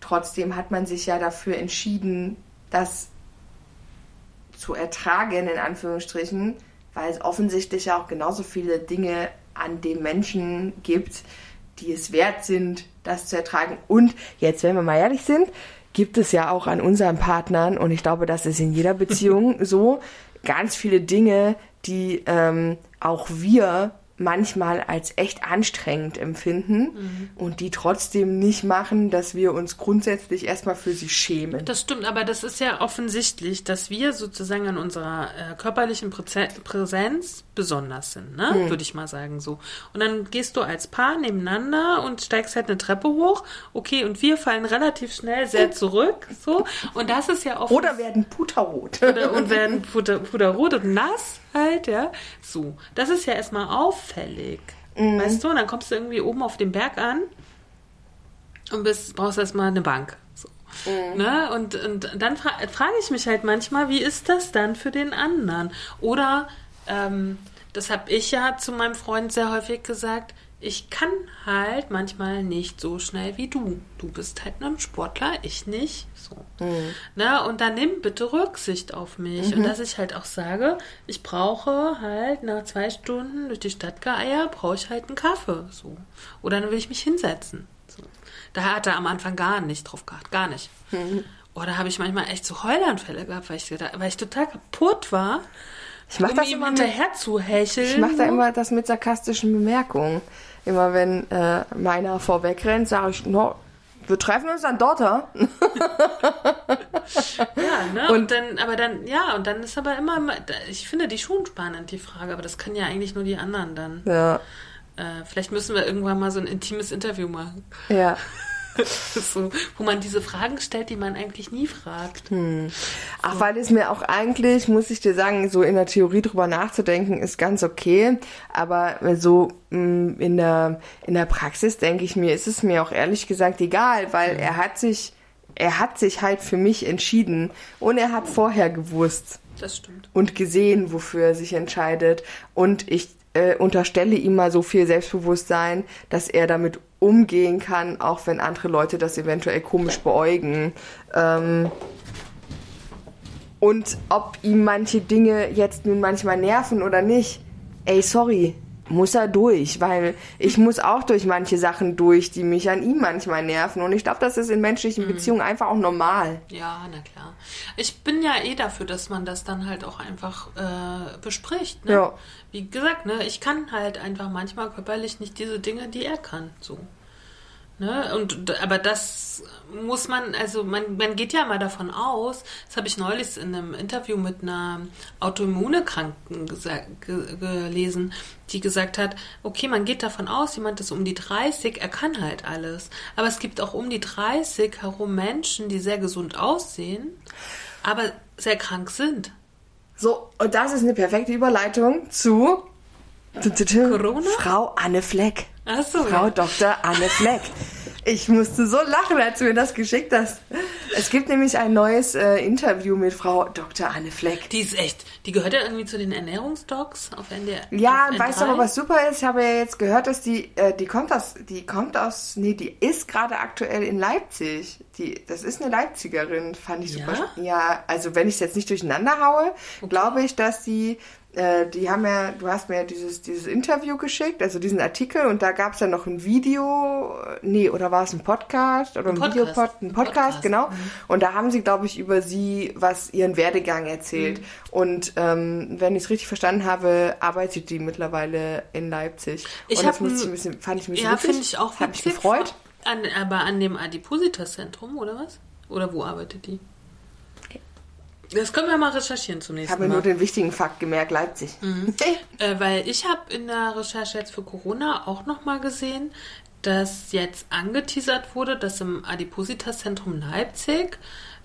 trotzdem hat man sich ja dafür entschieden, das zu ertragen, in Anführungsstrichen, weil es offensichtlich ja auch genauso viele Dinge an dem Menschen gibt, die es wert sind, das zu ertragen. Und jetzt, wenn wir mal ehrlich sind, gibt es ja auch an unseren Partnern, und ich glaube, das ist in jeder Beziehung so, ganz viele Dinge, die ähm, auch wir manchmal als echt anstrengend empfinden und die trotzdem nicht machen, dass wir uns grundsätzlich erstmal für sie schämen. Das stimmt, aber das ist ja offensichtlich, dass wir sozusagen in unserer äh, körperlichen Präze Präsenz besonders sind, ne? Hm. Würde ich mal sagen so. Und dann gehst du als Paar nebeneinander und steigst halt eine Treppe hoch. Okay, und wir fallen relativ schnell sehr zurück, so. Und das ist ja offen Oder werden puterrot. oder, und werden puder, puderrot und nass halt, ja. So, das ist ja erstmal auffällig. Mhm. Weißt du, und dann kommst du irgendwie oben auf den Berg an und bist, brauchst erstmal eine Bank. So. Mhm. Ne? Und, und dann fra frage ich mich halt manchmal, wie ist das dann für den anderen? Oder, ähm, das habe ich ja zu meinem Freund sehr häufig gesagt, ich kann halt manchmal nicht so schnell wie du. Du bist halt ein Sportler, ich nicht. So. Ne? Und dann nimm bitte Rücksicht auf mich. Und dass ich halt auch sage, ich brauche halt nach zwei Stunden durch die Stadt geeier, brauche ich halt einen Kaffee. So. Oder dann will ich mich hinsetzen. So. Da hat er am Anfang gar nicht drauf geachtet, gar nicht. Oder habe ich manchmal echt so Heulanfälle gehabt, weil ich, weil ich total kaputt war, Ich mach um das ihm immer mit, hinterher zu hecheln. ich mach da immer das mit sarkastischen Bemerkungen. Immer wenn äh, meiner vorwegrennt, sage ich, no, wir treffen uns dann dort? Ja, ne? Und- Und, dann, aber dann, ja, und dann ist aber immer, ich finde die schon spannend, die Frage, aber das können ja eigentlich nur die anderen dann. Ja, Äh, vielleicht müssen wir irgendwann mal so ein intimes Interview machen. ja. so, wo man diese Fragen stellt, die man eigentlich nie fragt. Hm. Ach, weil es mir auch eigentlich, muss ich dir sagen, so in der Theorie drüber nachzudenken, ist ganz okay. Aber so mm, in der, in der Praxis denke ich mir, ist es mir auch ehrlich gesagt egal, weil er hat sich, er hat sich halt für mich entschieden und er hat vorher gewusst Das stimmt. und gesehen, wofür er sich entscheidet. Und ich äh, unterstelle ihm mal so viel Selbstbewusstsein, dass er damit umgehen kann, auch wenn andere Leute das eventuell komisch beäugen. Ähm, und ob ihm manche Dinge jetzt nun manchmal nerven oder nicht, ey, sorry, muss er durch, weil ich muss auch durch manche Sachen durch, die mich an ihm manchmal nerven. Und ich glaube, das ist in menschlichen Mhm. Beziehungen einfach auch normal. Ja, na klar. Ich bin ja eh dafür, dass man das dann halt auch einfach äh, bespricht. Ne? Ja. Wie gesagt, ne, ich kann halt einfach manchmal körperlich nicht diese Dinge, die er kann. So. Ne? Und aber das muss man, also man, man geht ja mal davon aus, das habe ich neulich in einem Interview mit einer Autoimmunerkrankten gesa- ge gelesen, die gesagt hat, okay, man geht davon aus, jemand ist um die 30, er kann halt alles. Aber es gibt auch um die 30 herum Menschen, die sehr gesund aussehen, aber sehr krank sind. So, und das ist eine perfekte Überleitung zu Corona? Frau Anne Fleck. Ach so, Frau ja. Dr. Anne Fleck. Ich musste so lachen, als du mir das geschickt hast. Es gibt nämlich ein neues äh, Interview mit Frau Dr. Anne Fleck. Die ist echt, die gehört ja irgendwie zu den Ernährungsdocs auf NDR. Ja, auf weißt N3. du aber, was super ist? Ich habe ja jetzt gehört, dass die, äh, die kommt aus, die kommt aus, nee, die ist gerade aktuell in Leipzig. Die, das ist eine Leipzigerin, fand ich super. Ja? Ja, also wenn ich es jetzt nicht durcheinander haue, glaube ich, dass die, äh, die haben ja, du hast mir ja dieses, dieses Interview geschickt, also diesen Artikel und da gab es ja noch ein Video, äh, nee, oder war es ein Podcast oder ein, Ein Videopod, Podcast. ein Ein Podcast, Podcast, genau. Und da haben sie, glaube ich, über sie, was ihren Werdegang erzählt. Und ähm, wenn ich es richtig verstanden habe, arbeitet die mittlerweile in Leipzig. Ich und das hab musste ich ein- ein bisschen, fand ich ein bisschen Ja, witzig. finde ich auch Das hat mich witzig. gefreut. An, aber an dem Adipositas-Zentrum, oder was? Oder wo arbeitet die? Das können wir mal recherchieren zum Ich nächsten habe mir Mal. nur den wichtigen Fakt gemerkt, Leipzig. Äh, weil ich habe in der Recherche jetzt für Corona auch nochmal gesehen, dass jetzt angeteasert wurde, dass im Adipositas-Zentrum Leipzig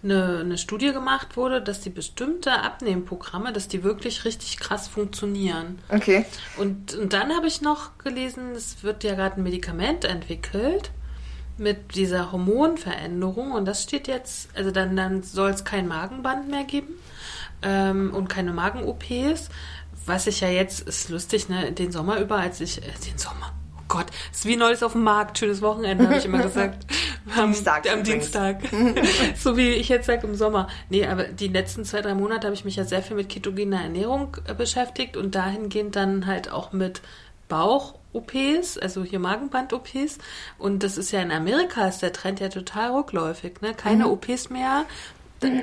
eine, eine Studie gemacht wurde, dass die bestimmte Abnehmprogramme, dass die wirklich richtig krass funktionieren. Okay. Und, und dann habe ich noch gelesen, es wird ja gerade ein Medikament entwickelt mit dieser Hormonveränderung und das steht jetzt, also dann, dann soll es kein Magenband mehr geben ähm, und keine Magen-OPs, was ich ja jetzt, ist lustig, ne, den Sommer über, als ich, äh, den Sommer, oh Gott, ist wie Neues auf dem Markt, schönes Wochenende, habe ich immer gesagt. am, Dienstag am. Dienstag. so wie ich jetzt sage im Sommer. Nee, aber die letzten zwei, drei Monate habe ich mich ja sehr viel mit ketogener Ernährung äh, beschäftigt und dahingehend dann halt auch mit Bauch-OPs, also hier Magenband-OPs. Und das ist ja in Amerika ist der Trend ja total rückläufig. Ne? Keine OPs mehr.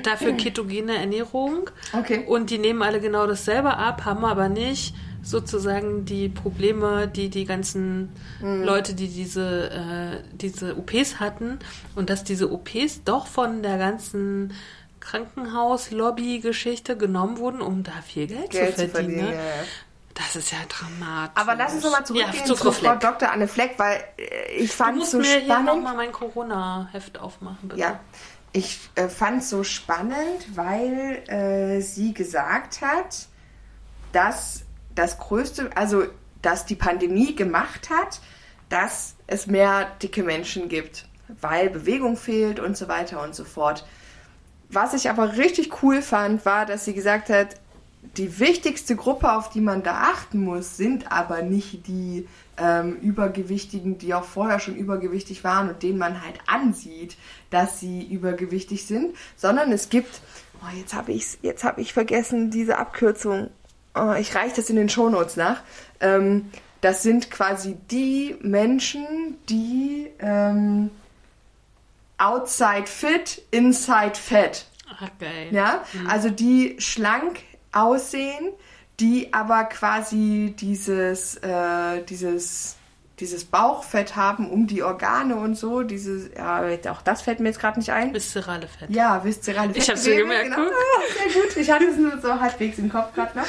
Dafür ketogene Ernährung. Okay. Und die nehmen alle genau dasselbe ab, haben aber nicht sozusagen die Probleme, die die ganzen Leute, die diese, äh, diese OPs hatten und dass diese OPs doch von der ganzen Krankenhaus-Lobby-Geschichte genommen wurden, um da viel Geld, Geld zu verdienen. ja, ne? ja. Das ist ja dramatisch. Aber lass uns nochmal zurückgehen ja, zu Frau Frau. Dr. Anne Fleck, weil äh, ich fand es musst so mir spannend. nochmal mein Corona-Heft aufmachen, bitte. Ja, ich äh, fand es so spannend, weil äh, sie gesagt hat, dass das Größte, also dass die Pandemie gemacht hat, dass es mehr dicke Menschen gibt, weil Bewegung fehlt und so weiter und so fort. Was ich aber richtig cool fand, war, dass sie gesagt hat, die wichtigste Gruppe, auf die man da achten muss, sind aber nicht die ähm, Übergewichtigen, die auch vorher schon übergewichtig waren und denen man halt ansieht, dass sie übergewichtig sind, sondern es gibt, oh, jetzt habe ich jetzt habe ich vergessen diese Abkürzung. Oh, ich reiche das in den Shownotes nach. Ähm, das sind quasi die Menschen, die ähm, outside fit, inside fat. Ach, geil. Ja, also die schlank aussehen, die aber quasi dieses, äh, dieses, dieses Bauchfett haben um die Organe und so. Dieses, ja, auch das fällt mir jetzt gerade nicht ein. Viszerale Fett. Ja, viszerale Ich hab's mir Fettgewebe, gemerkt, Genau. Ah, sehr gut. Ich hatte es nur so halbwegs im Kopf gerade noch.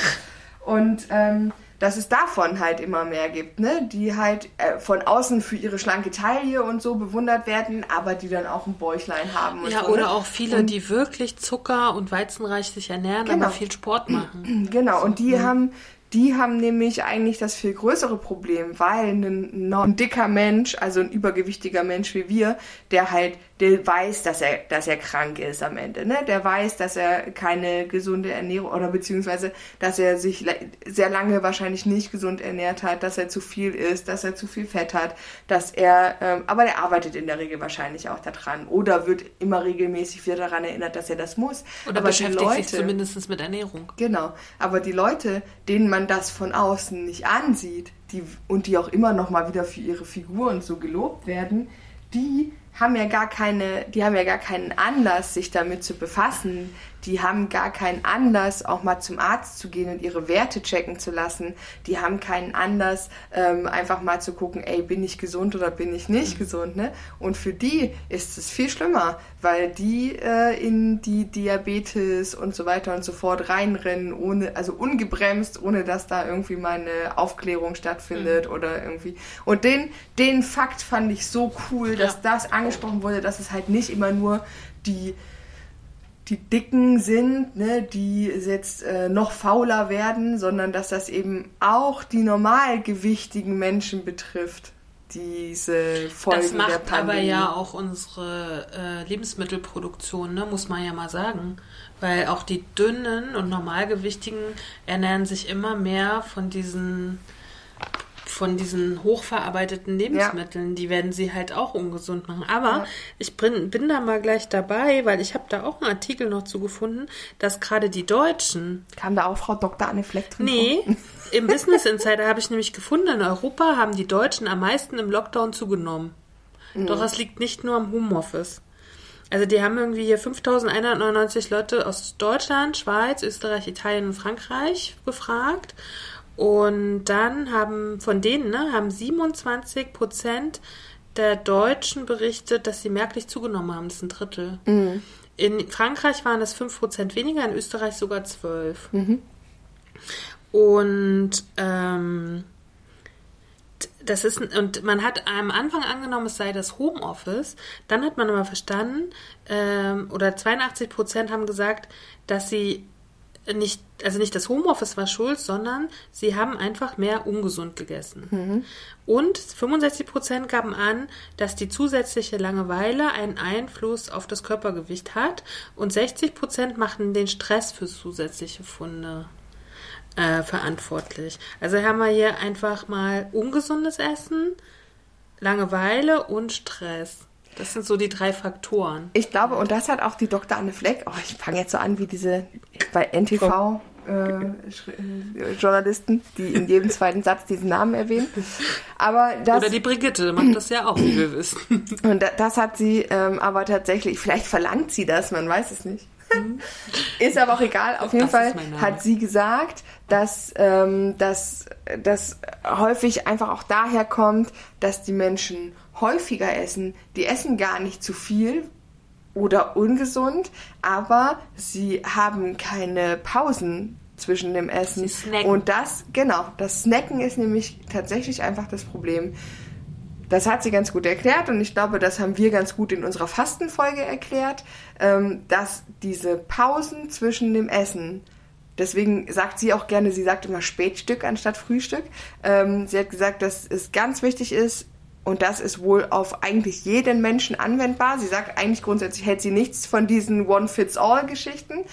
Und ähm, dass es davon halt immer mehr gibt, ne? Die halt äh, von außen für ihre schlanke Taille und so bewundert werden, aber die dann auch ein Bäuchlein haben. ja, so, oder ne? auch viele, und, die wirklich Zucker und weizenreich sich ernähren, Genau. aber viel Sport machen. Genau, und die haben, die haben nämlich eigentlich das viel größere Problem, weil ein, ein dicker Mensch, also ein übergewichtiger Mensch wie wir, der halt, der weiß, dass er, dass er krank ist am Ende, ne? Der weiß, dass er keine gesunde Ernährung oder beziehungsweise, dass er sich sehr lange wahrscheinlich nicht gesund ernährt hat, dass er zu viel isst, dass er zu viel Fett hat, dass er, ähm, aber der arbeitet in der Regel wahrscheinlich auch daran oder wird immer regelmäßig wieder daran erinnert, dass er das muss. Oder aber beschäftigt sich Leute- zumindest mit Ernährung. Genau, aber die Leute, denen man das von außen nicht ansieht, die und die auch immer noch mal wieder für ihre Figur und so gelobt werden, die haben ja gar keine, die haben ja gar keinen Anlass, sich damit zu befassen. Die haben gar keinen Anlass, auch mal zum Arzt zu gehen und ihre Werte checken zu lassen. Die haben keinen Anlass, ähm, einfach mal zu gucken, ey, bin ich gesund oder bin ich nicht gesund, ne? Und für die ist es viel schlimmer, weil die äh, in die Diabetes und so weiter und so fort reinrennen, ohne, also ungebremst, ohne dass da irgendwie mal eine Aufklärung stattfindet oder irgendwie. Und den, den Fakt fand ich so cool, dass Ja. das angesprochen wurde, dass es halt nicht immer nur die die Dicken sind, ne, die jetzt äh, noch fauler werden, sondern dass das eben auch die normalgewichtigen Menschen betrifft, diese Folgen Das der macht Pandemie. aber ja auch unsere äh, Lebensmittelproduktion, ne, muss man ja mal sagen. Weil auch die dünnen und normalgewichtigen ernähren sich immer mehr von diesen von diesen hochverarbeiteten Lebensmitteln, die werden sie halt auch ungesund machen. Aber Ja. ich bin, bin da mal gleich dabei, weil ich habe da auch einen Artikel noch zu gefunden, dass gerade die Deutschen Kam da auch Frau Dr. Anne Fleck drin Nee, vor? im Business Insider habe ich nämlich gefunden, in Europa haben die Deutschen am meisten im Lockdown zugenommen. Doch es liegt nicht nur am Homeoffice. Also die haben irgendwie hier 5199 Leute aus Deutschland, Schweiz, Österreich, Italien und Frankreich befragt. Und dann haben von denen ne, haben 27 Prozent der Deutschen berichtet, dass sie merklich zugenommen haben. Das ist ein Drittel. In Frankreich waren es 5 Prozent weniger, in Österreich sogar 12. Und ähm, das ist und man hat am Anfang angenommen, es sei das Homeoffice. Dann hat man aber verstanden, ähm, oder 82 Prozent haben gesagt, dass sie nicht, also nicht das Homeoffice war schuld, sondern sie haben einfach mehr ungesund gegessen. Und 65 Prozent gaben an, dass die zusätzliche Langeweile einen Einfluss auf das Körpergewicht hat. Und 60 Prozent machten den Stress für zusätzliche Funde äh, verantwortlich. Also haben wir hier einfach mal ungesundes Essen, Langeweile und Stress. Das sind so die drei Faktoren. Ich glaube, und das hat auch die Dr. Anne Fleck, oh, ich fange jetzt so an wie diese bei NTV äh, äh, Journalisten, die in jedem zweiten Satz diesen Namen erwähnen. Aber das, Oder die Brigitte macht das ja auch, wie wir wissen. Und da, das hat sie ähm, aber tatsächlich, vielleicht verlangt sie das, man weiß es nicht. ist aber auch egal. Auf jeden Mhm. Das Fall mein Name. hat sie gesagt, dass ähm, dass das häufig einfach auch daher kommt, dass die Menschen häufiger essen. Die essen gar nicht zu viel oder ungesund, aber sie haben keine Pausen zwischen dem Essen. Sie. Und das, genau, das Snacken ist nämlich tatsächlich einfach das Problem. Das hat sie ganz gut erklärt und ich glaube, das haben wir ganz gut in unserer Fastenfolge erklärt, ähm, dass diese Pausen zwischen dem Essen, deswegen sagt sie auch gerne, sie sagt immer Spätstück anstatt Frühstück. Ähm, sie hat gesagt, dass es ganz wichtig ist und das ist wohl auf eigentlich jeden Menschen anwendbar. Sie sagt eigentlich grundsätzlich hält sie nichts von diesen One-Fits-All-Geschichten,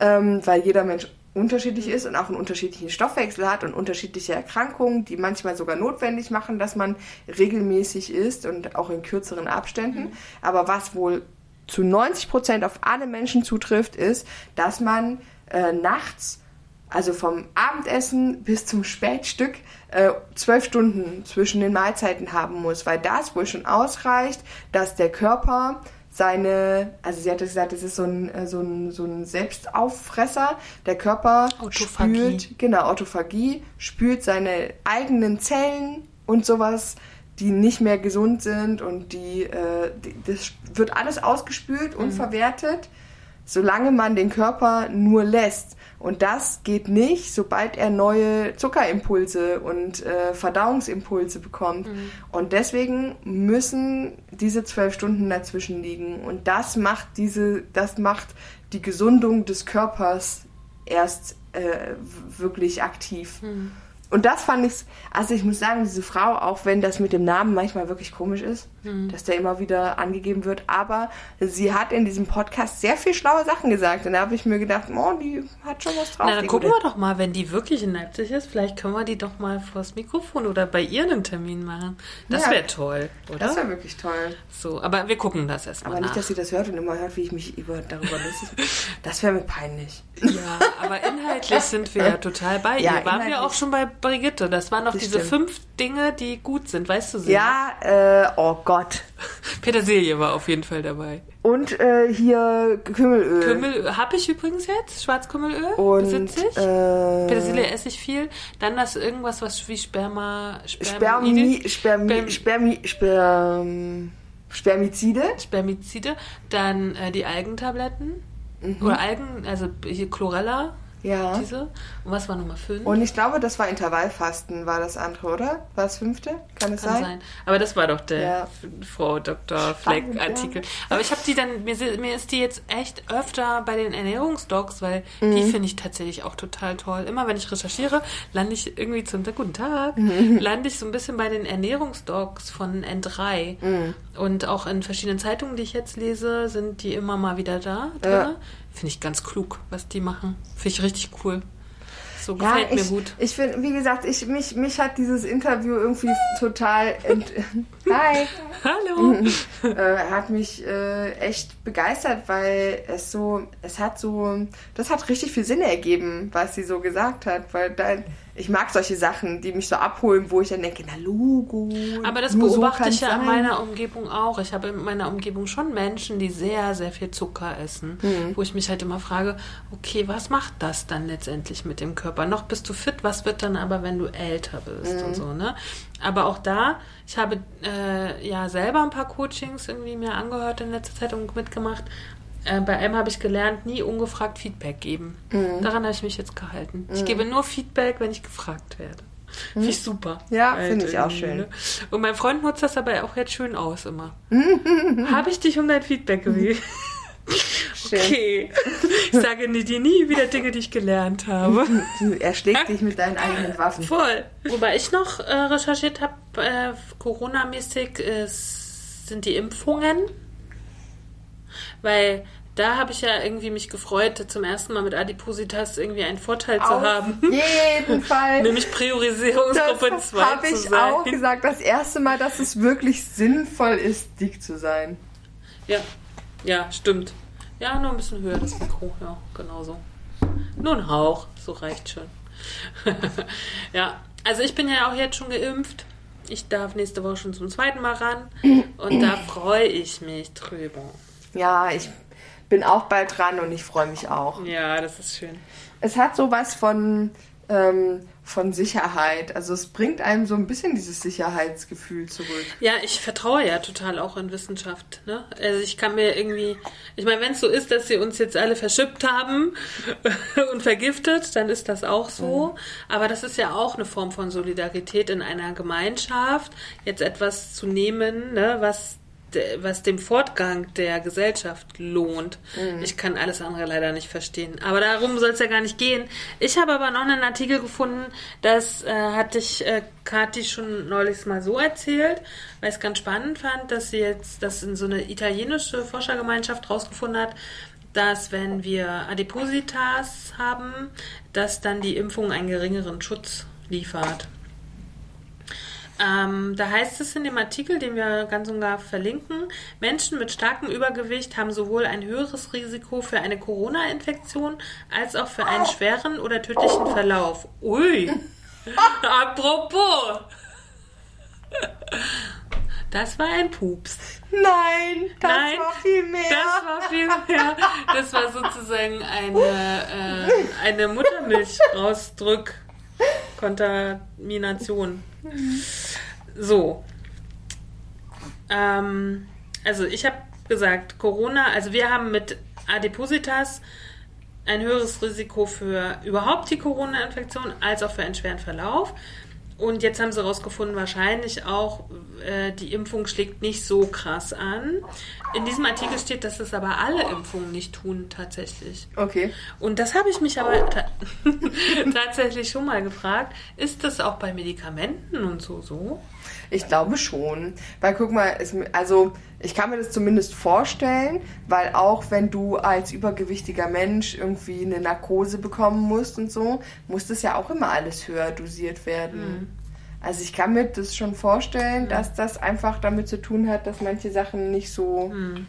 ähm, weil jeder Mensch unterschiedlich ist und auch einen unterschiedlichen Stoffwechsel hat und unterschiedliche Erkrankungen, die manchmal sogar notwendig machen, dass man regelmäßig isst und auch in kürzeren Abständen. Aber was wohl zu 90 Prozent auf alle Menschen zutrifft, ist, dass man äh, nachts, also vom Abendessen bis zum Spätstück, äh, zwölf Stunden zwischen den Mahlzeiten haben muss, weil das wohl schon ausreicht, dass der Körper seine, also sie hat gesagt, es ist so ein, äh, so ein, so ein Selbstauffresser. Der Körper Autophagie. spült, genau, Autophagie, spült seine eigenen Zellen und sowas, die nicht mehr gesund sind und die, äh, die das wird alles ausgespült und verwertet. Solange man den Körper nur lässt. Und das geht nicht, sobald er neue Zuckerimpulse und äh, Verdauungsimpulse bekommt. Mhm. Und deswegen müssen diese zwölf Stunden dazwischen liegen. Und das macht diese, das macht die Gesundung des Körpers erst äh, wirklich aktiv. Mhm. Und das fand ich, also ich muss sagen, diese Frau, auch wenn das mit dem Namen manchmal wirklich komisch ist, Mhm. dass der immer wieder angegeben wird, aber sie hat in diesem Podcast sehr viel schlaue Sachen gesagt. Und da habe ich mir gedacht, oh, die hat schon was drauf. Na, dann gucken Gute. wir doch mal, wenn die wirklich in Leipzig ist, vielleicht können wir die doch mal vors Mikrofon oder bei ihr einen Termin machen. Das Ja. wäre toll, oder? Das wäre wirklich toll. so, aber wir gucken das erstmal Aber nach. nicht, dass sie das hört und immer hört, wie ich mich über, darüber lustig Das wäre mir peinlich. Ja, aber inhaltlich sind wir ja total bei ihr. Ja, Waren wir auch schon bei Brigitte. Das waren noch Das diese stimmt. fünf Dinge, die gut sind, weißt du sie? Ja, äh, oh Gott. Petersilie war auf jeden Fall dabei. Und äh, hier Kümmelöl. Kümmel habe ich übrigens jetzt, Schwarzkümmelöl, und besitze ich. äh, Petersilie esse ich viel. Dann das irgendwas, was wie Sperma... Spermi, Spermi, Sperm- Spermi, Sperm, Spermizide. Spermizide. Dann äh, die Algentabletten. Mhm. Oder Algen, also hier Chlorella, Ja. diese. Und was war Nummer 5? Und ich glaube, das war Intervallfasten, war das andere, oder? War das fünfte? Kann es Kann sein? sein. Aber das war doch der Ja. Frau Dr. Fleck-Artikel. Aber ich habe die dann, mir, mir ist die jetzt echt öfter bei den Ernährungsdocs, weil die Mhm. finde ich tatsächlich auch total toll. Immer wenn ich recherchiere, lande ich irgendwie zum Guten Tag, Mhm. lande ich so ein bisschen bei den Ernährungsdocs von N3. Mhm. Und auch in verschiedenen Zeitungen, die ich jetzt lese, sind die immer mal wieder da drin. Ja. Finde ich ganz klug, was die machen. Finde ich richtig cool. So Ja, gefällt mir ich, gut. ich finde, wie gesagt, ich, mich, mich hat dieses Interview irgendwie total Hi. Hallo! äh, hat mich äh, echt begeistert, weil es so, es hat so, das hat richtig viel Sinn ergeben, was sie so gesagt hat, weil dann, ich mag solche Sachen, die mich so abholen, wo ich dann denke, na Logo. Aber das so beobachte ich ja in sein. meiner Umgebung auch. Ich habe in meiner Umgebung schon Menschen, die sehr, sehr viel Zucker essen. Mhm. Wo ich mich halt immer frage, okay, was macht das dann letztendlich mit dem Körper? Noch bist du fit, was wird dann aber, wenn du älter bist Mhm. und so, ne? Aber auch da, ich habe äh, ja selber ein paar Coachings irgendwie mir angehört in letzter Zeit und mitgemacht. Äh, bei einem habe ich gelernt, nie ungefragt Feedback geben. Mhm. Daran habe ich mich jetzt gehalten. Ich gebe nur Feedback, wenn ich gefragt werde. Finde ich super. Mhm. Ja, Halt finde ich auch schön. ne? Und mein Freund nutzt das aber auch jetzt schön aus immer. Habe ich dich um dein Feedback gebeten? Schön. Okay. Ich sage dir nie wieder Dinge, die ich gelernt habe. Du, er schlägt dich mit deinen eigenen Waffen. Voll. Wobei ich noch äh, recherchiert habe, äh, Corona-mäßig, äh, sind die Impfungen. Weil da habe ich ja irgendwie mich gefreut, zum ersten Mal mit Adipositas irgendwie einen Vorteil zu Auf haben. jeden Fall. Nämlich Priorisierungsgruppe Das 2 habe zu ich sein. auch gesagt. Das erste Mal, dass es wirklich sinnvoll ist, dick zu sein. Ja, ja, stimmt. Ja, nur ein bisschen höher das Mikro. Ja, genau so. Nur ein Hauch, so reicht schon. ja, also ich bin ja auch jetzt schon geimpft. Ich darf nächste Woche schon zum zweiten Mal ran. Und da freue ich mich drüber. Ja, ich bin auch bald dran und ich freue mich auch. Ja, das ist schön. Es hat sowas von, ähm, von Sicherheit. Also es bringt einem so ein bisschen dieses Sicherheitsgefühl zurück. Ja, ich vertraue ja total auch in Wissenschaft. Ne? Also ich kann mir irgendwie, ich meine, wenn es so ist, dass sie uns jetzt alle verschippt haben und vergiftet, dann ist das auch so. Aber das ist ja auch eine Form von Solidarität in einer Gemeinschaft, jetzt etwas zu nehmen, ne, was was dem Fortgang der Gesellschaft lohnt. Ich kann alles andere leider nicht verstehen. Aber darum soll es ja gar nicht gehen. Ich habe aber noch einen Artikel gefunden, das äh, hatte ich äh, Kathi schon neulich mal so erzählt, weil ich es ganz spannend fand, dass sie jetzt, dass in so eine italienische Forschergemeinschaft rausgefunden hat, dass wenn wir Adipositas haben, dass dann die Impfung einen geringeren Schutz liefert. Ähm, da heißt es in dem Artikel, den wir ganz und gar verlinken, Menschen mit starkem Übergewicht haben sowohl ein höheres Risiko für eine Corona-Infektion als auch für einen schweren oder tödlichen Verlauf. Ui! Apropos! Das war ein Pups. Nein, das Nein, war viel mehr. Das war viel mehr. Das war sozusagen eine, äh, eine So. Ähm, also ich habe gesagt, Corona, also wir haben mit Adipositas ein höheres Risiko für überhaupt die Corona-Infektion als auch für einen schweren Verlauf. Und jetzt haben sie herausgefunden, wahrscheinlich auch, äh, die Impfung schlägt nicht so krass an. In diesem Artikel steht, dass es aber alle Impfungen nicht tun, tatsächlich. Okay. Und das habe ich mich aber ta tatsächlich schon mal gefragt. Ist das auch bei Medikamenten und so so? Ich glaube schon. Weil guck mal, es, also ich kann mir das zumindest vorstellen, weil auch wenn du als übergewichtiger Mensch irgendwie eine Narkose bekommen musst und so, muss das ja auch immer alles höher dosiert werden. Mhm. Also ich kann mir das schon vorstellen, mhm. dass das einfach damit zu tun hat, dass manche Sachen nicht so. Mhm.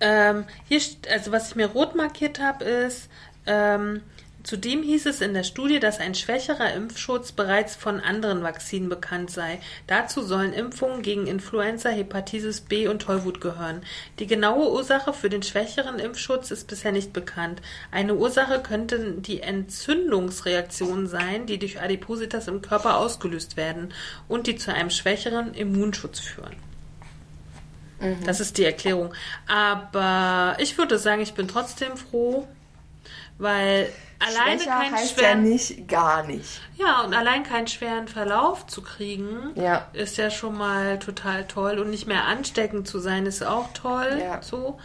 Ähm, hier, also was ich mir rot markiert habe, ist, ähm, Zudem hieß es in der Studie, dass ein schwächerer Impfschutz bereits von anderen Vakzinen bekannt sei. Dazu sollen Impfungen gegen Influenza, Hepatitis B und Tollwut gehören. Die genaue Ursache für den schwächeren Impfschutz ist bisher nicht bekannt. Eine Ursache könnten die Entzündungsreaktionen sein, die durch Adipositas im Körper ausgelöst werden und die zu einem schwächeren Immunschutz führen. Mhm. Das ist die Erklärung. Aber ich würde sagen, ich bin trotzdem froh, weil alleine Schwächer keinen heißt schweren, ja nicht gar nicht. Ja, und allein keinen schweren Verlauf zu kriegen, Ja. ist ja schon mal total toll. Und nicht mehr ansteckend zu sein, ist auch toll. Ja. So.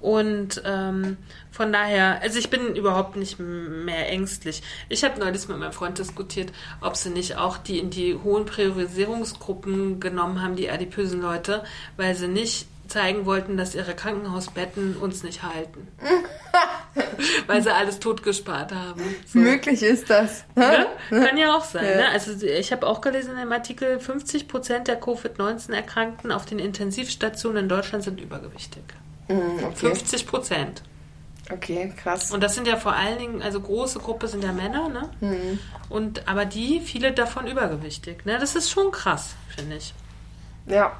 Und ähm, von daher, also ich bin überhaupt nicht mehr ängstlich. Ich habe neulich mit meinem Freund diskutiert, ob sie nicht auch die in die hohen Priorisierungsgruppen genommen haben, die adipösen Leute, weil sie nicht zeigen wollten, dass ihre Krankenhausbetten uns nicht halten. Weil sie alles totgespart haben. So. Möglich ist das. Ne? Kann ja auch sein. Ja. Ne? Also ich habe auch gelesen in dem Artikel, 50 Prozent der Covid-19-Erkrankten auf den Intensivstationen in Deutschland sind übergewichtig. Mhm, okay. 50 Prozent. okay, krass. Und das sind ja vor allen Dingen, also große Gruppe sind ja Männer, ne? Mhm. Und aber die, viele davon übergewichtig. Ne? Das ist schon krass, finde ich. Ja.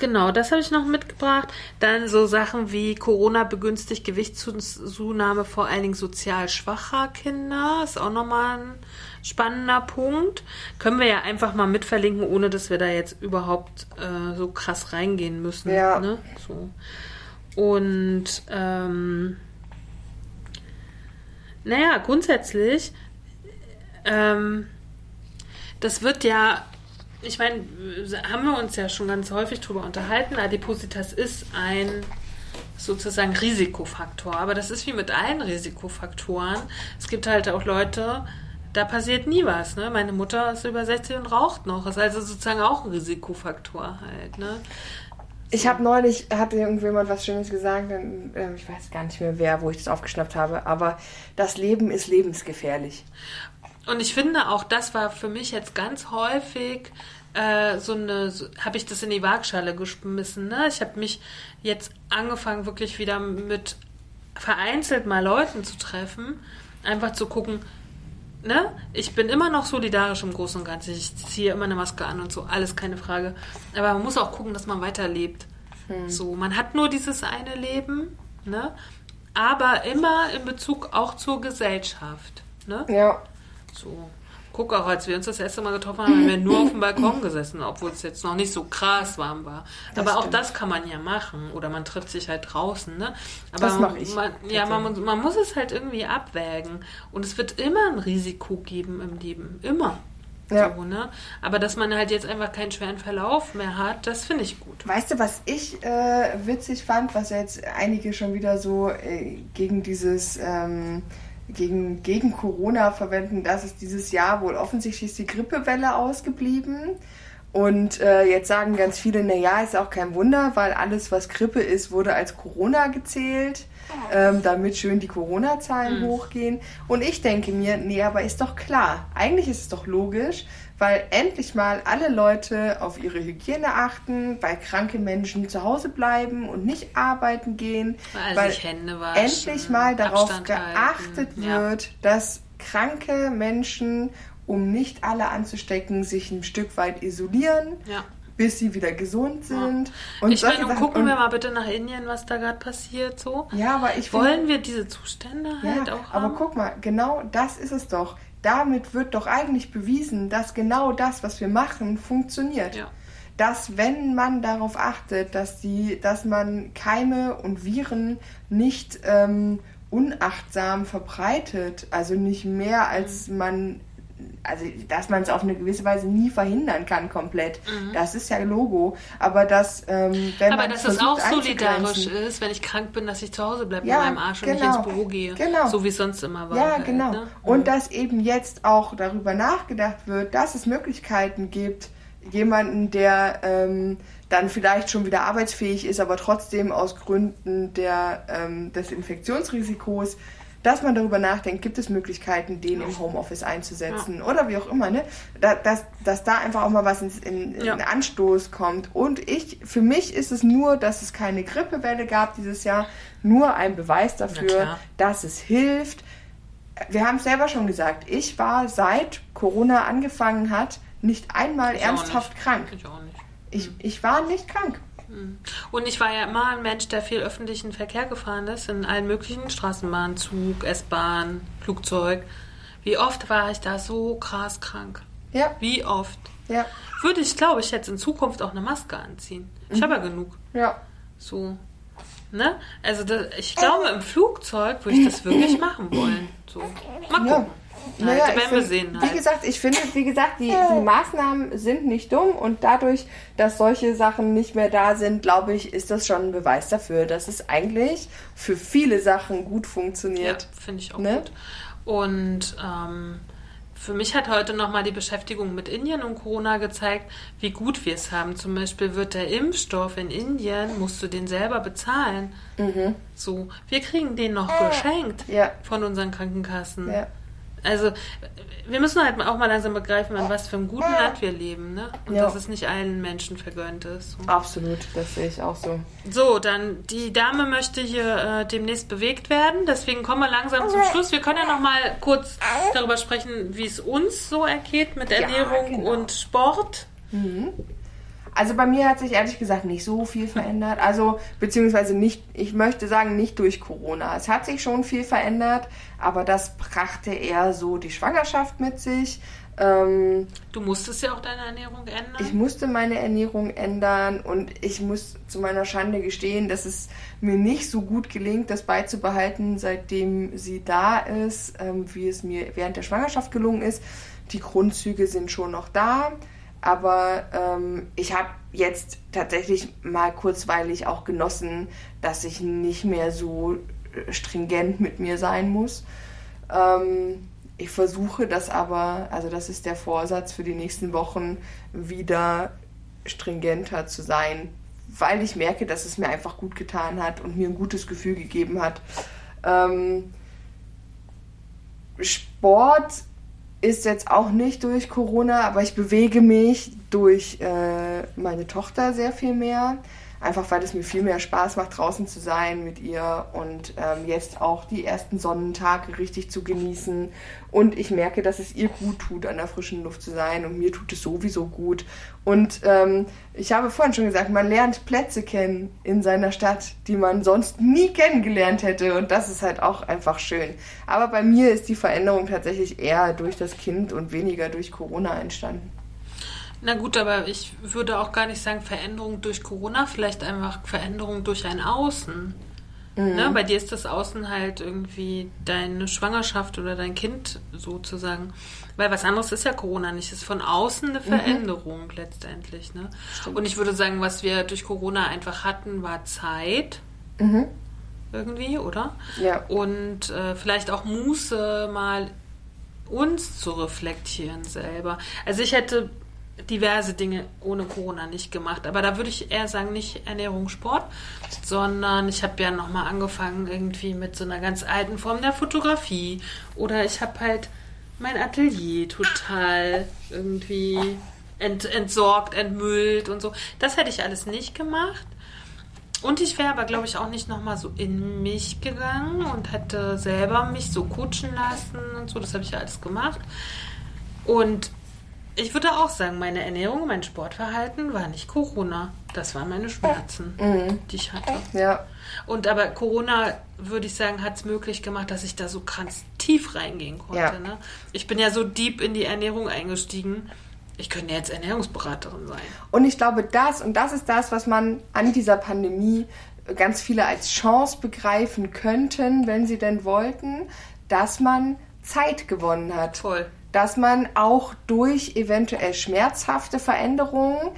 Genau, das habe ich noch mitgebracht. Dann so Sachen wie Corona begünstigt Gewichtszunahme vor allen Dingen sozial schwacher Kinder. Ist auch nochmal ein spannender Punkt. Können wir ja einfach mal mitverlinken, ohne dass wir da jetzt überhaupt äh, so krass reingehen müssen. Ja. Ne? So. Und ähm, naja, grundsätzlich, ähm, das wird ja ich meine, haben wir uns ja schon ganz häufig drüber unterhalten. Adipositas ist ein sozusagen Risikofaktor. Aber das ist wie mit allen Risikofaktoren. Es gibt halt auch Leute, da passiert nie was. Ne? Meine Mutter ist über 60 und raucht noch. Ist also sozusagen auch ein Risikofaktor halt. Ne? Ich habe neulich, hatte irgendjemand was Schönes gesagt, ähm, ich weiß gar nicht mehr wer, wo ich das aufgeschnappt habe, aber das Leben ist lebensgefährlich. Und ich finde auch, das war für mich jetzt ganz häufig äh, so eine, so, habe ich das in die Waagschale geschmissen. Ne? Ich habe mich jetzt angefangen, wirklich wieder mit vereinzelt mal Leuten zu treffen, einfach zu gucken, ne? Ich bin immer noch solidarisch im Großen und Ganzen. Ich ziehe immer eine Maske an und so, alles keine Frage. Aber man muss auch gucken, dass man weiterlebt. So, man hat nur dieses eine Leben, ne? Aber immer in Bezug auch zur Gesellschaft, ne? Ja. So. Guck auch, als wir uns das erste Mal getroffen haben, haben wir nur auf dem Balkon gesessen, obwohl es jetzt noch nicht so krass warm war. Das Aber auch stimmt. das kann man ja machen. Oder man trifft sich halt draußen, ne? Aber Das mach ich, Man, ja, man, muss- man muss es halt irgendwie abwägen. Und es wird immer ein Risiko geben im Leben. Immer. Ja. So, ne? Aber dass man halt jetzt einfach keinen schweren Verlauf mehr hat, das finde ich gut. Weißt du, was ich äh, witzig fand, was jetzt einige schon wieder so äh, gegen dieses, ähm, gegen, gegen Corona verwenden, dass es dieses Jahr wohl offensichtlich ist die Grippewelle ausgeblieben. Und äh, jetzt sagen ganz viele, naja, ist auch kein Wunder, weil alles, was Grippe ist, wurde als Corona gezählt, ähm, damit schön die Corona-Zahlen hochgehen. Und ich denke mir, nee, aber ist doch klar, eigentlich ist es doch logisch, weil endlich mal alle Leute auf ihre Hygiene achten, weil kranke Menschen zu Hause bleiben und nicht arbeiten gehen, Weil weil sich Hände waschen, endlich mal darauf Abstand geachtet halten. Ja. wird, dass kranke Menschen, um nicht alle anzustecken, sich ein Stück weit isolieren, Ja. bis sie wieder gesund sind. Und ich meine, Sachen. gucken Und- wir mal bitte nach Indien, was da gerade passiert, so. Ja, aber ich Wollen wir diese Zustände halt Ja, auch aber haben? guck mal, genau das ist es doch. Damit wird doch eigentlich bewiesen, dass genau das, was wir machen, funktioniert. Ja. dass wenn man darauf achtet, dass die, dass man Keime und Viren nicht ähm, unachtsam verbreitet, also nicht mehr als man also dass man es auf eine gewisse Weise nie verhindern kann komplett. Mhm. Das ist ja Logo. Aber dass, ähm, wenn Aber man dass es auch solidarisch ist, wenn ich krank bin, dass ich zu Hause bleibe Ja, mit meinem Arsch und nicht genau. ins Büro gehe. Genau. So wie es sonst immer war. Ja, halt, genau. Ne? Und dass eben jetzt auch darüber nachgedacht wird, dass es Möglichkeiten gibt, jemanden, der ähm, dann vielleicht schon wieder arbeitsfähig ist, aber trotzdem aus Gründen der, ähm, des Infektionsrisikos, dass man darüber nachdenkt, gibt es Möglichkeiten, den im Homeoffice einzusetzen oder wie auch immer, ne? Da, dass, dass da einfach auch mal was ins, in, in Ja. Anstoß kommt. Und ich, für mich ist es nur, dass es keine Grippewelle gab dieses Jahr, nur ein Beweis dafür, dass es hilft, wir haben es selber schon gesagt, ich war seit Corona angefangen hat, nicht einmal Ich ernsthaft nicht. krank. Ich. Ich, ich war nicht krank. Und ich war ja immer ein Mensch, der viel öffentlichen Verkehr gefahren ist, in allen möglichen Straßenbahn, Zug, S-Bahn, Flugzeug. Wie oft war ich da so krass krank? Ja, Wie oft? ja, Würde ich, glaube ich, jetzt in Zukunft auch eine Maske anziehen. Ich habe ja genug. ja. So. Ne? Also da, ich glaube, im Flugzeug würde ich das wirklich machen wollen. So. Mal gucken. Ja. Naja, ich werden wir sehen Wie halt. gesagt, ich finde, wie gesagt, die, die Maßnahmen sind nicht dumm und dadurch, dass solche Sachen nicht mehr da sind, glaube ich, ist das schon ein Beweis dafür, dass es eigentlich für viele Sachen gut Ja, funktioniert. finde ich auch Ne? gut. Und ähm, für mich hat heute nochmal die Beschäftigung mit Indien und Corona gezeigt, wie gut wir es haben. Zum Beispiel wird der Impfstoff in Indien, musst du den selber bezahlen. So, wir kriegen den noch geschenkt Mhm. Ja. von unseren Krankenkassen. Ja. Also, wir müssen halt auch mal langsam begreifen, in was für einem guten Land wir leben, ne? Und Ja. dass es nicht allen Menschen vergönnt ist. So. Absolut, das sehe ich auch so. So, dann die Dame möchte hier äh, demnächst bewegt werden, deswegen kommen wir langsam zum Schluss. Wir können ja noch mal kurz darüber sprechen, wie es uns so ergeht mit Ernährung genau. und Sport. Also bei mir hat sich ehrlich gesagt nicht so viel verändert. Also, beziehungsweise nicht, ich möchte sagen, nicht durch Corona. Es hat sich schon viel verändert, aber das brachte eher so die Schwangerschaft mit sich. Ähm, Du musstest ja auch deine Ernährung ändern. ich musste meine Ernährung ändern und ich muss zu meiner Schande gestehen, dass es mir nicht so gut gelingt, das beizubehalten, seitdem sie da ist, ähm, wie es mir während der Schwangerschaft gelungen ist. Die Grundzüge sind schon noch da, aber ähm, ich habe jetzt tatsächlich mal kurzweilig auch genossen, dass ich nicht mehr so äh, stringent mit mir sein muss. Ähm, ich versuche das aber, also das ist der Vorsatz für die nächsten Wochen, wieder stringenter zu sein, weil ich merke, dass es mir einfach gut getan hat und mir ein gutes Gefühl gegeben hat. Ähm, Sport ist jetzt auch nicht durch Corona, aber ich bewege mich durch äh, meine Tochter sehr viel mehr. Einfach weil es mir viel mehr Spaß macht, draußen zu sein mit ihr und ähm, jetzt auch die ersten Sonnentage richtig zu genießen. Und ich merke, dass es ihr gut tut, an der frischen Luft zu sein und mir tut es sowieso gut. Und ähm, ich habe vorhin schon gesagt, man lernt Plätze kennen in seiner Stadt, die man sonst nie kennengelernt hätte. Und das ist halt auch einfach schön. Aber bei mir ist die Veränderung tatsächlich eher durch das Kind und weniger durch Corona entstanden. Na gut, aber ich würde auch gar nicht sagen Veränderung durch Corona, vielleicht einfach Veränderung durch ein Außen. Ne? Bei dir ist das Außen halt irgendwie deine Schwangerschaft oder dein Kind sozusagen. Weil was anderes ist ja Corona nicht. Es ist von außen eine Veränderung letztendlich. Ne? Und ich würde sagen, was wir durch Corona einfach hatten, war Zeit. Irgendwie, oder? Ja. Und äh, vielleicht auch Muße, mal uns zu reflektieren selber. Also ich hätte diverse Dinge ohne Corona nicht gemacht, aber da würde ich eher sagen, nicht Ernährung, Sport, sondern ich habe ja nochmal angefangen irgendwie mit so einer ganz alten Form der Fotografie oder ich habe halt mein Atelier total irgendwie ent, entsorgt, entmüllt und so. Das hätte ich alles nicht gemacht. Und ich wäre aber, glaube ich, auch nicht nochmal so in mich gegangen und hätte selber mich so coachen lassen und so. Das habe ich ja alles gemacht. Und ich würde auch sagen, meine Ernährung, mein Sportverhalten war nicht Corona. Das waren meine Schmerzen, die ich hatte. Ja. Und aber Corona, würde ich sagen, hat es möglich gemacht, dass ich da so ganz tief reingehen konnte. Ja. Ne? Ich bin ja so deep in die Ernährung eingestiegen. ich könnte jetzt Ernährungsberaterin sein. Und ich glaube, das und das ist das, was man an dieser Pandemie ganz viele als Chance begreifen könnten, wenn sie denn wollten, dass man Zeit gewonnen hat. Voll. Dass man auch durch eventuell schmerzhafte Veränderungen,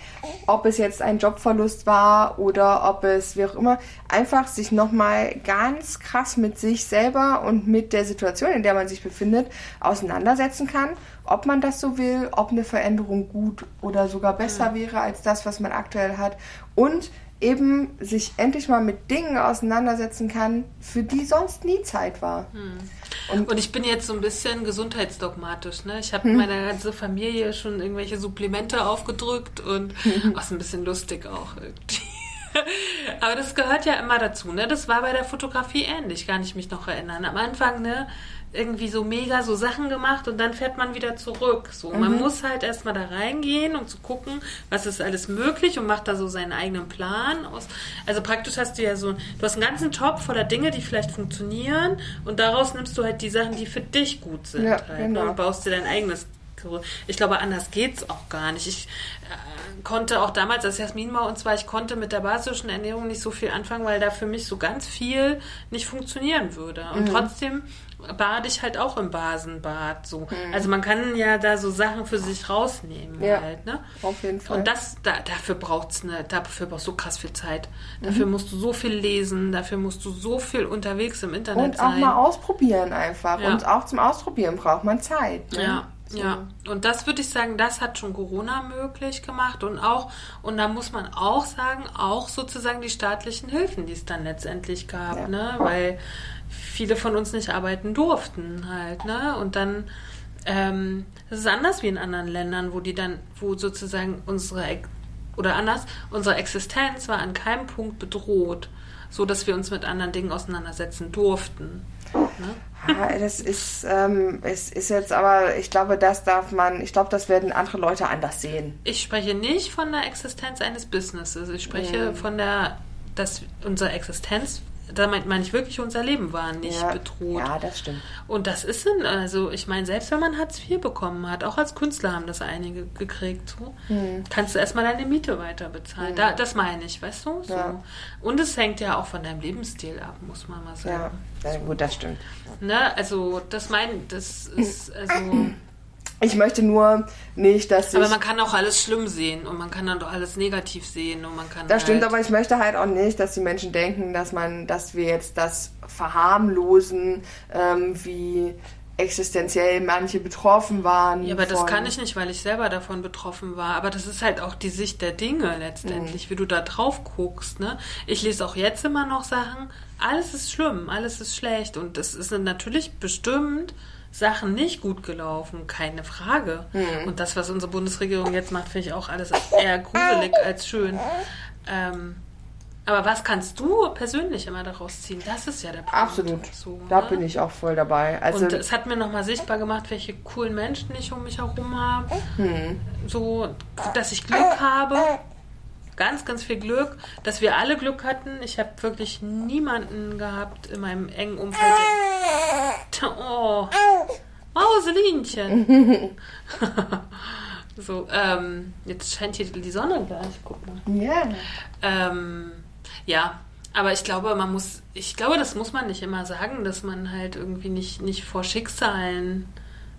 ob es jetzt ein Jobverlust war oder ob es wie auch immer, einfach sich nochmal ganz krass mit sich selber und mit der Situation, in der man sich befindet, auseinandersetzen kann, ob man das so will, ob eine Veränderung gut oder sogar besser mhm. wäre als das, was man aktuell hat und eben sich endlich mal mit Dingen auseinandersetzen kann, für die sonst nie Zeit war. Hm. Und, und, ich bin jetzt so ein bisschen gesundheitsdogmatisch. Ne? Ich habe hm. meiner ganzen Familie schon irgendwelche Supplemente aufgedrückt und hm. ist ein bisschen lustig auch irgendwie. Aber das gehört ja immer dazu, ne? Das war bei der Fotografie ähnlich, kann ich mich noch erinnern. Am Anfang, ne, irgendwie so mega so Sachen gemacht und dann fährt man wieder zurück. So, mhm. man muss halt erstmal da reingehen und zu gucken, was ist alles möglich und macht da so seinen eigenen Plan aus. Also praktisch hast du ja so, du hast einen ganzen Topf voller Dinge, die vielleicht funktionieren und daraus nimmst du halt die Sachen, die für dich gut sind ja, halt, ne, genau. und baust dir dein eigenes ich glaube, anders geht's auch gar nicht. Ich äh, konnte auch damals, als Jasmin war und zwar, ich konnte mit der basischen Ernährung nicht so viel anfangen, weil da für mich so ganz viel nicht funktionieren würde. Und mhm. trotzdem bade ich halt auch im Basenbad so. Mhm. Also man kann ja da so Sachen für sich rausnehmen ja, halt, ne? Auf jeden Fall. Und das, da, dafür braucht's eine, dafür brauchst du krass viel Zeit. Dafür mhm. musst du so viel lesen, dafür musst du so viel unterwegs im Internet Und sein. auch mal ausprobieren einfach. Ja. Und auch zum Ausprobieren braucht man Zeit. Ne? Ja. So. Ja, und das würde ich sagen, das hat schon Corona möglich gemacht und auch, und da muss man auch sagen, auch sozusagen die staatlichen Hilfen, die es dann letztendlich gab, ja. ne? Weil viele von uns nicht arbeiten durften halt, ne? Und dann, ähm, das ist anders wie in anderen Ländern, wo die dann, wo sozusagen unsere, oder anders, unsere Existenz war an keinem Punkt bedroht, so dass wir uns mit anderen Dingen auseinandersetzen durften. Ne? Ja, das ist, ähm, es ist jetzt aber, ich glaube, das darf man, ich glaube, das werden andere Leute anders sehen. Ich spreche nicht von der Existenz eines Businesses. Ich spreche mhm. von der, dass unsere Existenz da meine ich wirklich, unser Leben war nicht ja, bedroht. Ja, das stimmt. Und das ist, in, also ich meine, selbst wenn man Hartz IV bekommen hat, auch als Künstler haben das einige gekriegt, so, hm. kannst du erstmal deine Miete weiter bezahlen. Hm. Da, das meine ich, weißt du? So. Ja. Und es hängt ja auch von deinem Lebensstil ab, muss man mal sagen. Ja, gut, das stimmt. Ne? Also, das meine das ist, also. Ich möchte nur nicht, dass ich. Aber man kann auch alles schlimm sehen und man kann dann doch alles negativ sehen und man kann. Das halt stimmt, aber ich möchte halt auch nicht, dass die Menschen denken, dass man, dass wir jetzt das verharmlosen, ähm, wie existenziell manche betroffen waren. Ja, aber das kann ich nicht, weil ich selber davon betroffen war. Aber das ist halt auch die Sicht der Dinge letztendlich, mhm. wie du da drauf guckst. Ne? Ich lese auch jetzt immer noch Sachen, alles ist schlimm, alles ist schlecht und das ist natürlich bestimmt Sachen nicht gut gelaufen, keine Frage. Mhm. Und das, was unsere Bundesregierung jetzt macht, finde ich auch alles eher gruselig als schön. Ähm, aber was kannst du persönlich immer daraus ziehen? Das ist ja der Punkt. Absolut. So, da ne? bin ich auch voll dabei. Also und es hat mir nochmal sichtbar gemacht, welche coolen Menschen ich um mich herum habe. Hm. So, dass ich Glück habe ganz, ganz viel Glück, dass wir alle Glück hatten. Ich habe wirklich niemanden gehabt in meinem engen Umfeld. Oh, Mauselinchen. so, ähm, jetzt scheint hier die Sonne gleich. Guck mal. Ja. Ähm, ja, aber ich glaube, man muss, ich glaube, das muss man nicht immer sagen, dass man halt irgendwie nicht, nicht vor Schicksalen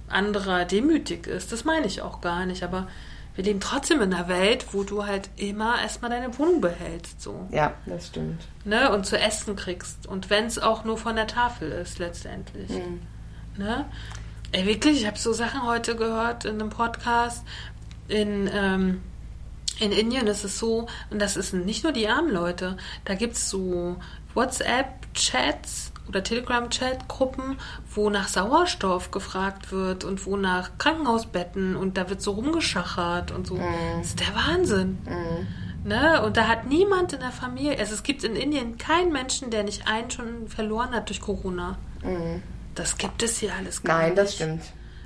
anderer demütig ist. Das meine ich auch gar nicht. Aber wir leben trotzdem in einer Welt, wo du halt immer erstmal deine Wohnung behältst. So. Ja, das stimmt. Ne? Und zu essen kriegst. Und wenn es auch nur von der Tafel ist, letztendlich. Mhm. Ne? Ey, wirklich, ich habe so Sachen heute gehört in einem Podcast. In, ähm, in Indien ist es so, und das ist nicht nur die armen Leute, da gibt es so WhatsApp-Chats, oder Telegram-Chat-Gruppen, wo nach Sauerstoff gefragt wird und wo nach Krankenhausbetten und da wird so rumgeschachert und so. Mm. Das ist der Wahnsinn. Mm. Ne? Und da hat niemand in der Familie, also es gibt in Indien keinen Menschen, der nicht einen schon verloren hat durch Corona. Mm. Das gibt es hier alles gar Nein, nicht. Nein, das stimmt.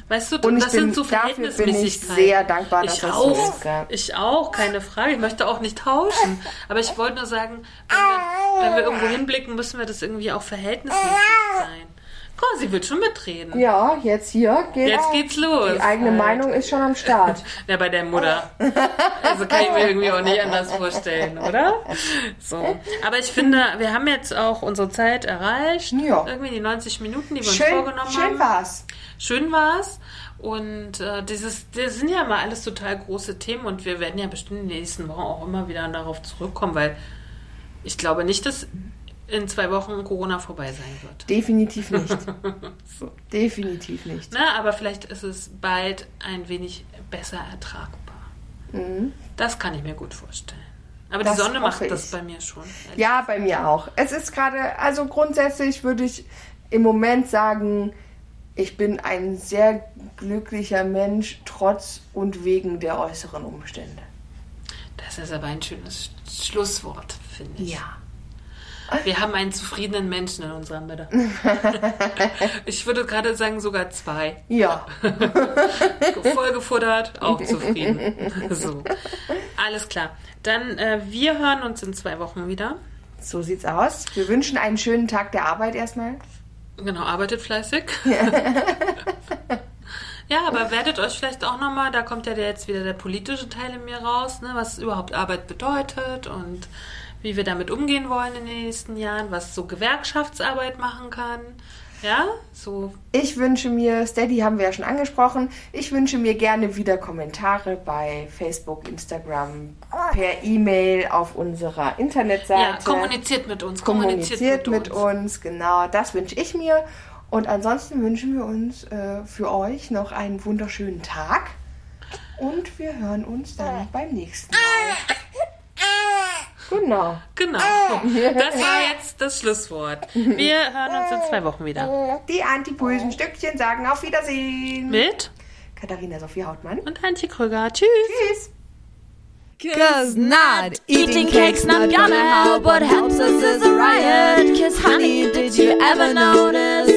Weißt du, und das bin, sind so dafür bin ich sehr dankbar, dass ich das auch, so ist. Ja. Ich auch, keine Frage. Ich möchte auch nicht tauschen. Aber ich wollte nur sagen, wenn wir, wenn wir irgendwo hinblicken, müssen wir das irgendwie auch verhältnismäßig sein. Oh, sie will schon mitreden. Ja, jetzt hier geht's. Jetzt geht's los. Die eigene Halt. Meinung ist schon am Start. Ja, bei der Mutter. Also kann ich mir irgendwie auch nicht anders vorstellen, oder? So. Aber ich finde, wir haben jetzt auch unsere Zeit erreicht. Ja. Irgendwie die 90 Minuten, die wir uns Schön, vorgenommen schön haben. war's. Schön war's. Und äh, dieses, das sind ja mal alles total große Themen und wir werden ja bestimmt in den nächsten Wochen auch immer wieder darauf zurückkommen, weil ich glaube nicht, dass in zwei Wochen Corona vorbei sein wird. Definitiv nicht. So. Definitiv nicht. Na, aber vielleicht ist es bald ein wenig besser ertragbar. Das kann ich mir gut vorstellen. Aber Das die Sonne macht hoffe das ich. bei mir schon. Ja, bei mir auch. Es ist gerade, also grundsätzlich würde ich im Moment sagen, ich bin ein sehr glücklicher Mensch, trotz und wegen der äußeren Umstände. Das ist aber ein schönes Schlusswort, finde ich. Ja. Wir haben einen zufriedenen Menschen in unserer Mitte. ich würde gerade sagen, sogar zwei. Ja. Voll gefuttert, auch zufrieden. So. Alles klar. Dann, äh, wir hören uns in zwei Wochen wieder. So sieht's aus. Wir wünschen einen schönen Tag der Arbeit erstmal. Genau, arbeitet fleißig. Ja, aber werdet euch vielleicht auch nochmal, da kommt ja jetzt wieder der politische Teil in mir raus, ne, was überhaupt Arbeit bedeutet und wie wir damit umgehen wollen in den nächsten Jahren, was so Gewerkschaftsarbeit machen kann. Ja, so. Ich wünsche mir, Steady haben wir ja schon angesprochen, ich wünsche mir gerne wieder Kommentare bei Facebook, Instagram, per E-Mail auf unserer Internetseite. Ja, kommuniziert mit uns. kommuniziert mit, uns. Genau, das wünsche ich mir. Und ansonsten wünschen wir uns äh, für euch noch einen wunderschönen Tag. Und wir hören uns dann beim nächsten Mal. Genau. Genau. Das war jetzt das Schlusswort. Wir hören uns in zwei Wochen wieder. Die antipulsen Stückchen sagen auf Wiedersehen. Mit Katharina Sophie Hautmann. und Antje Krüger. Tschüss. Tschüss. Cause not eating cake's not gonna help. What helps us is a riot. Cause honey, did you ever notice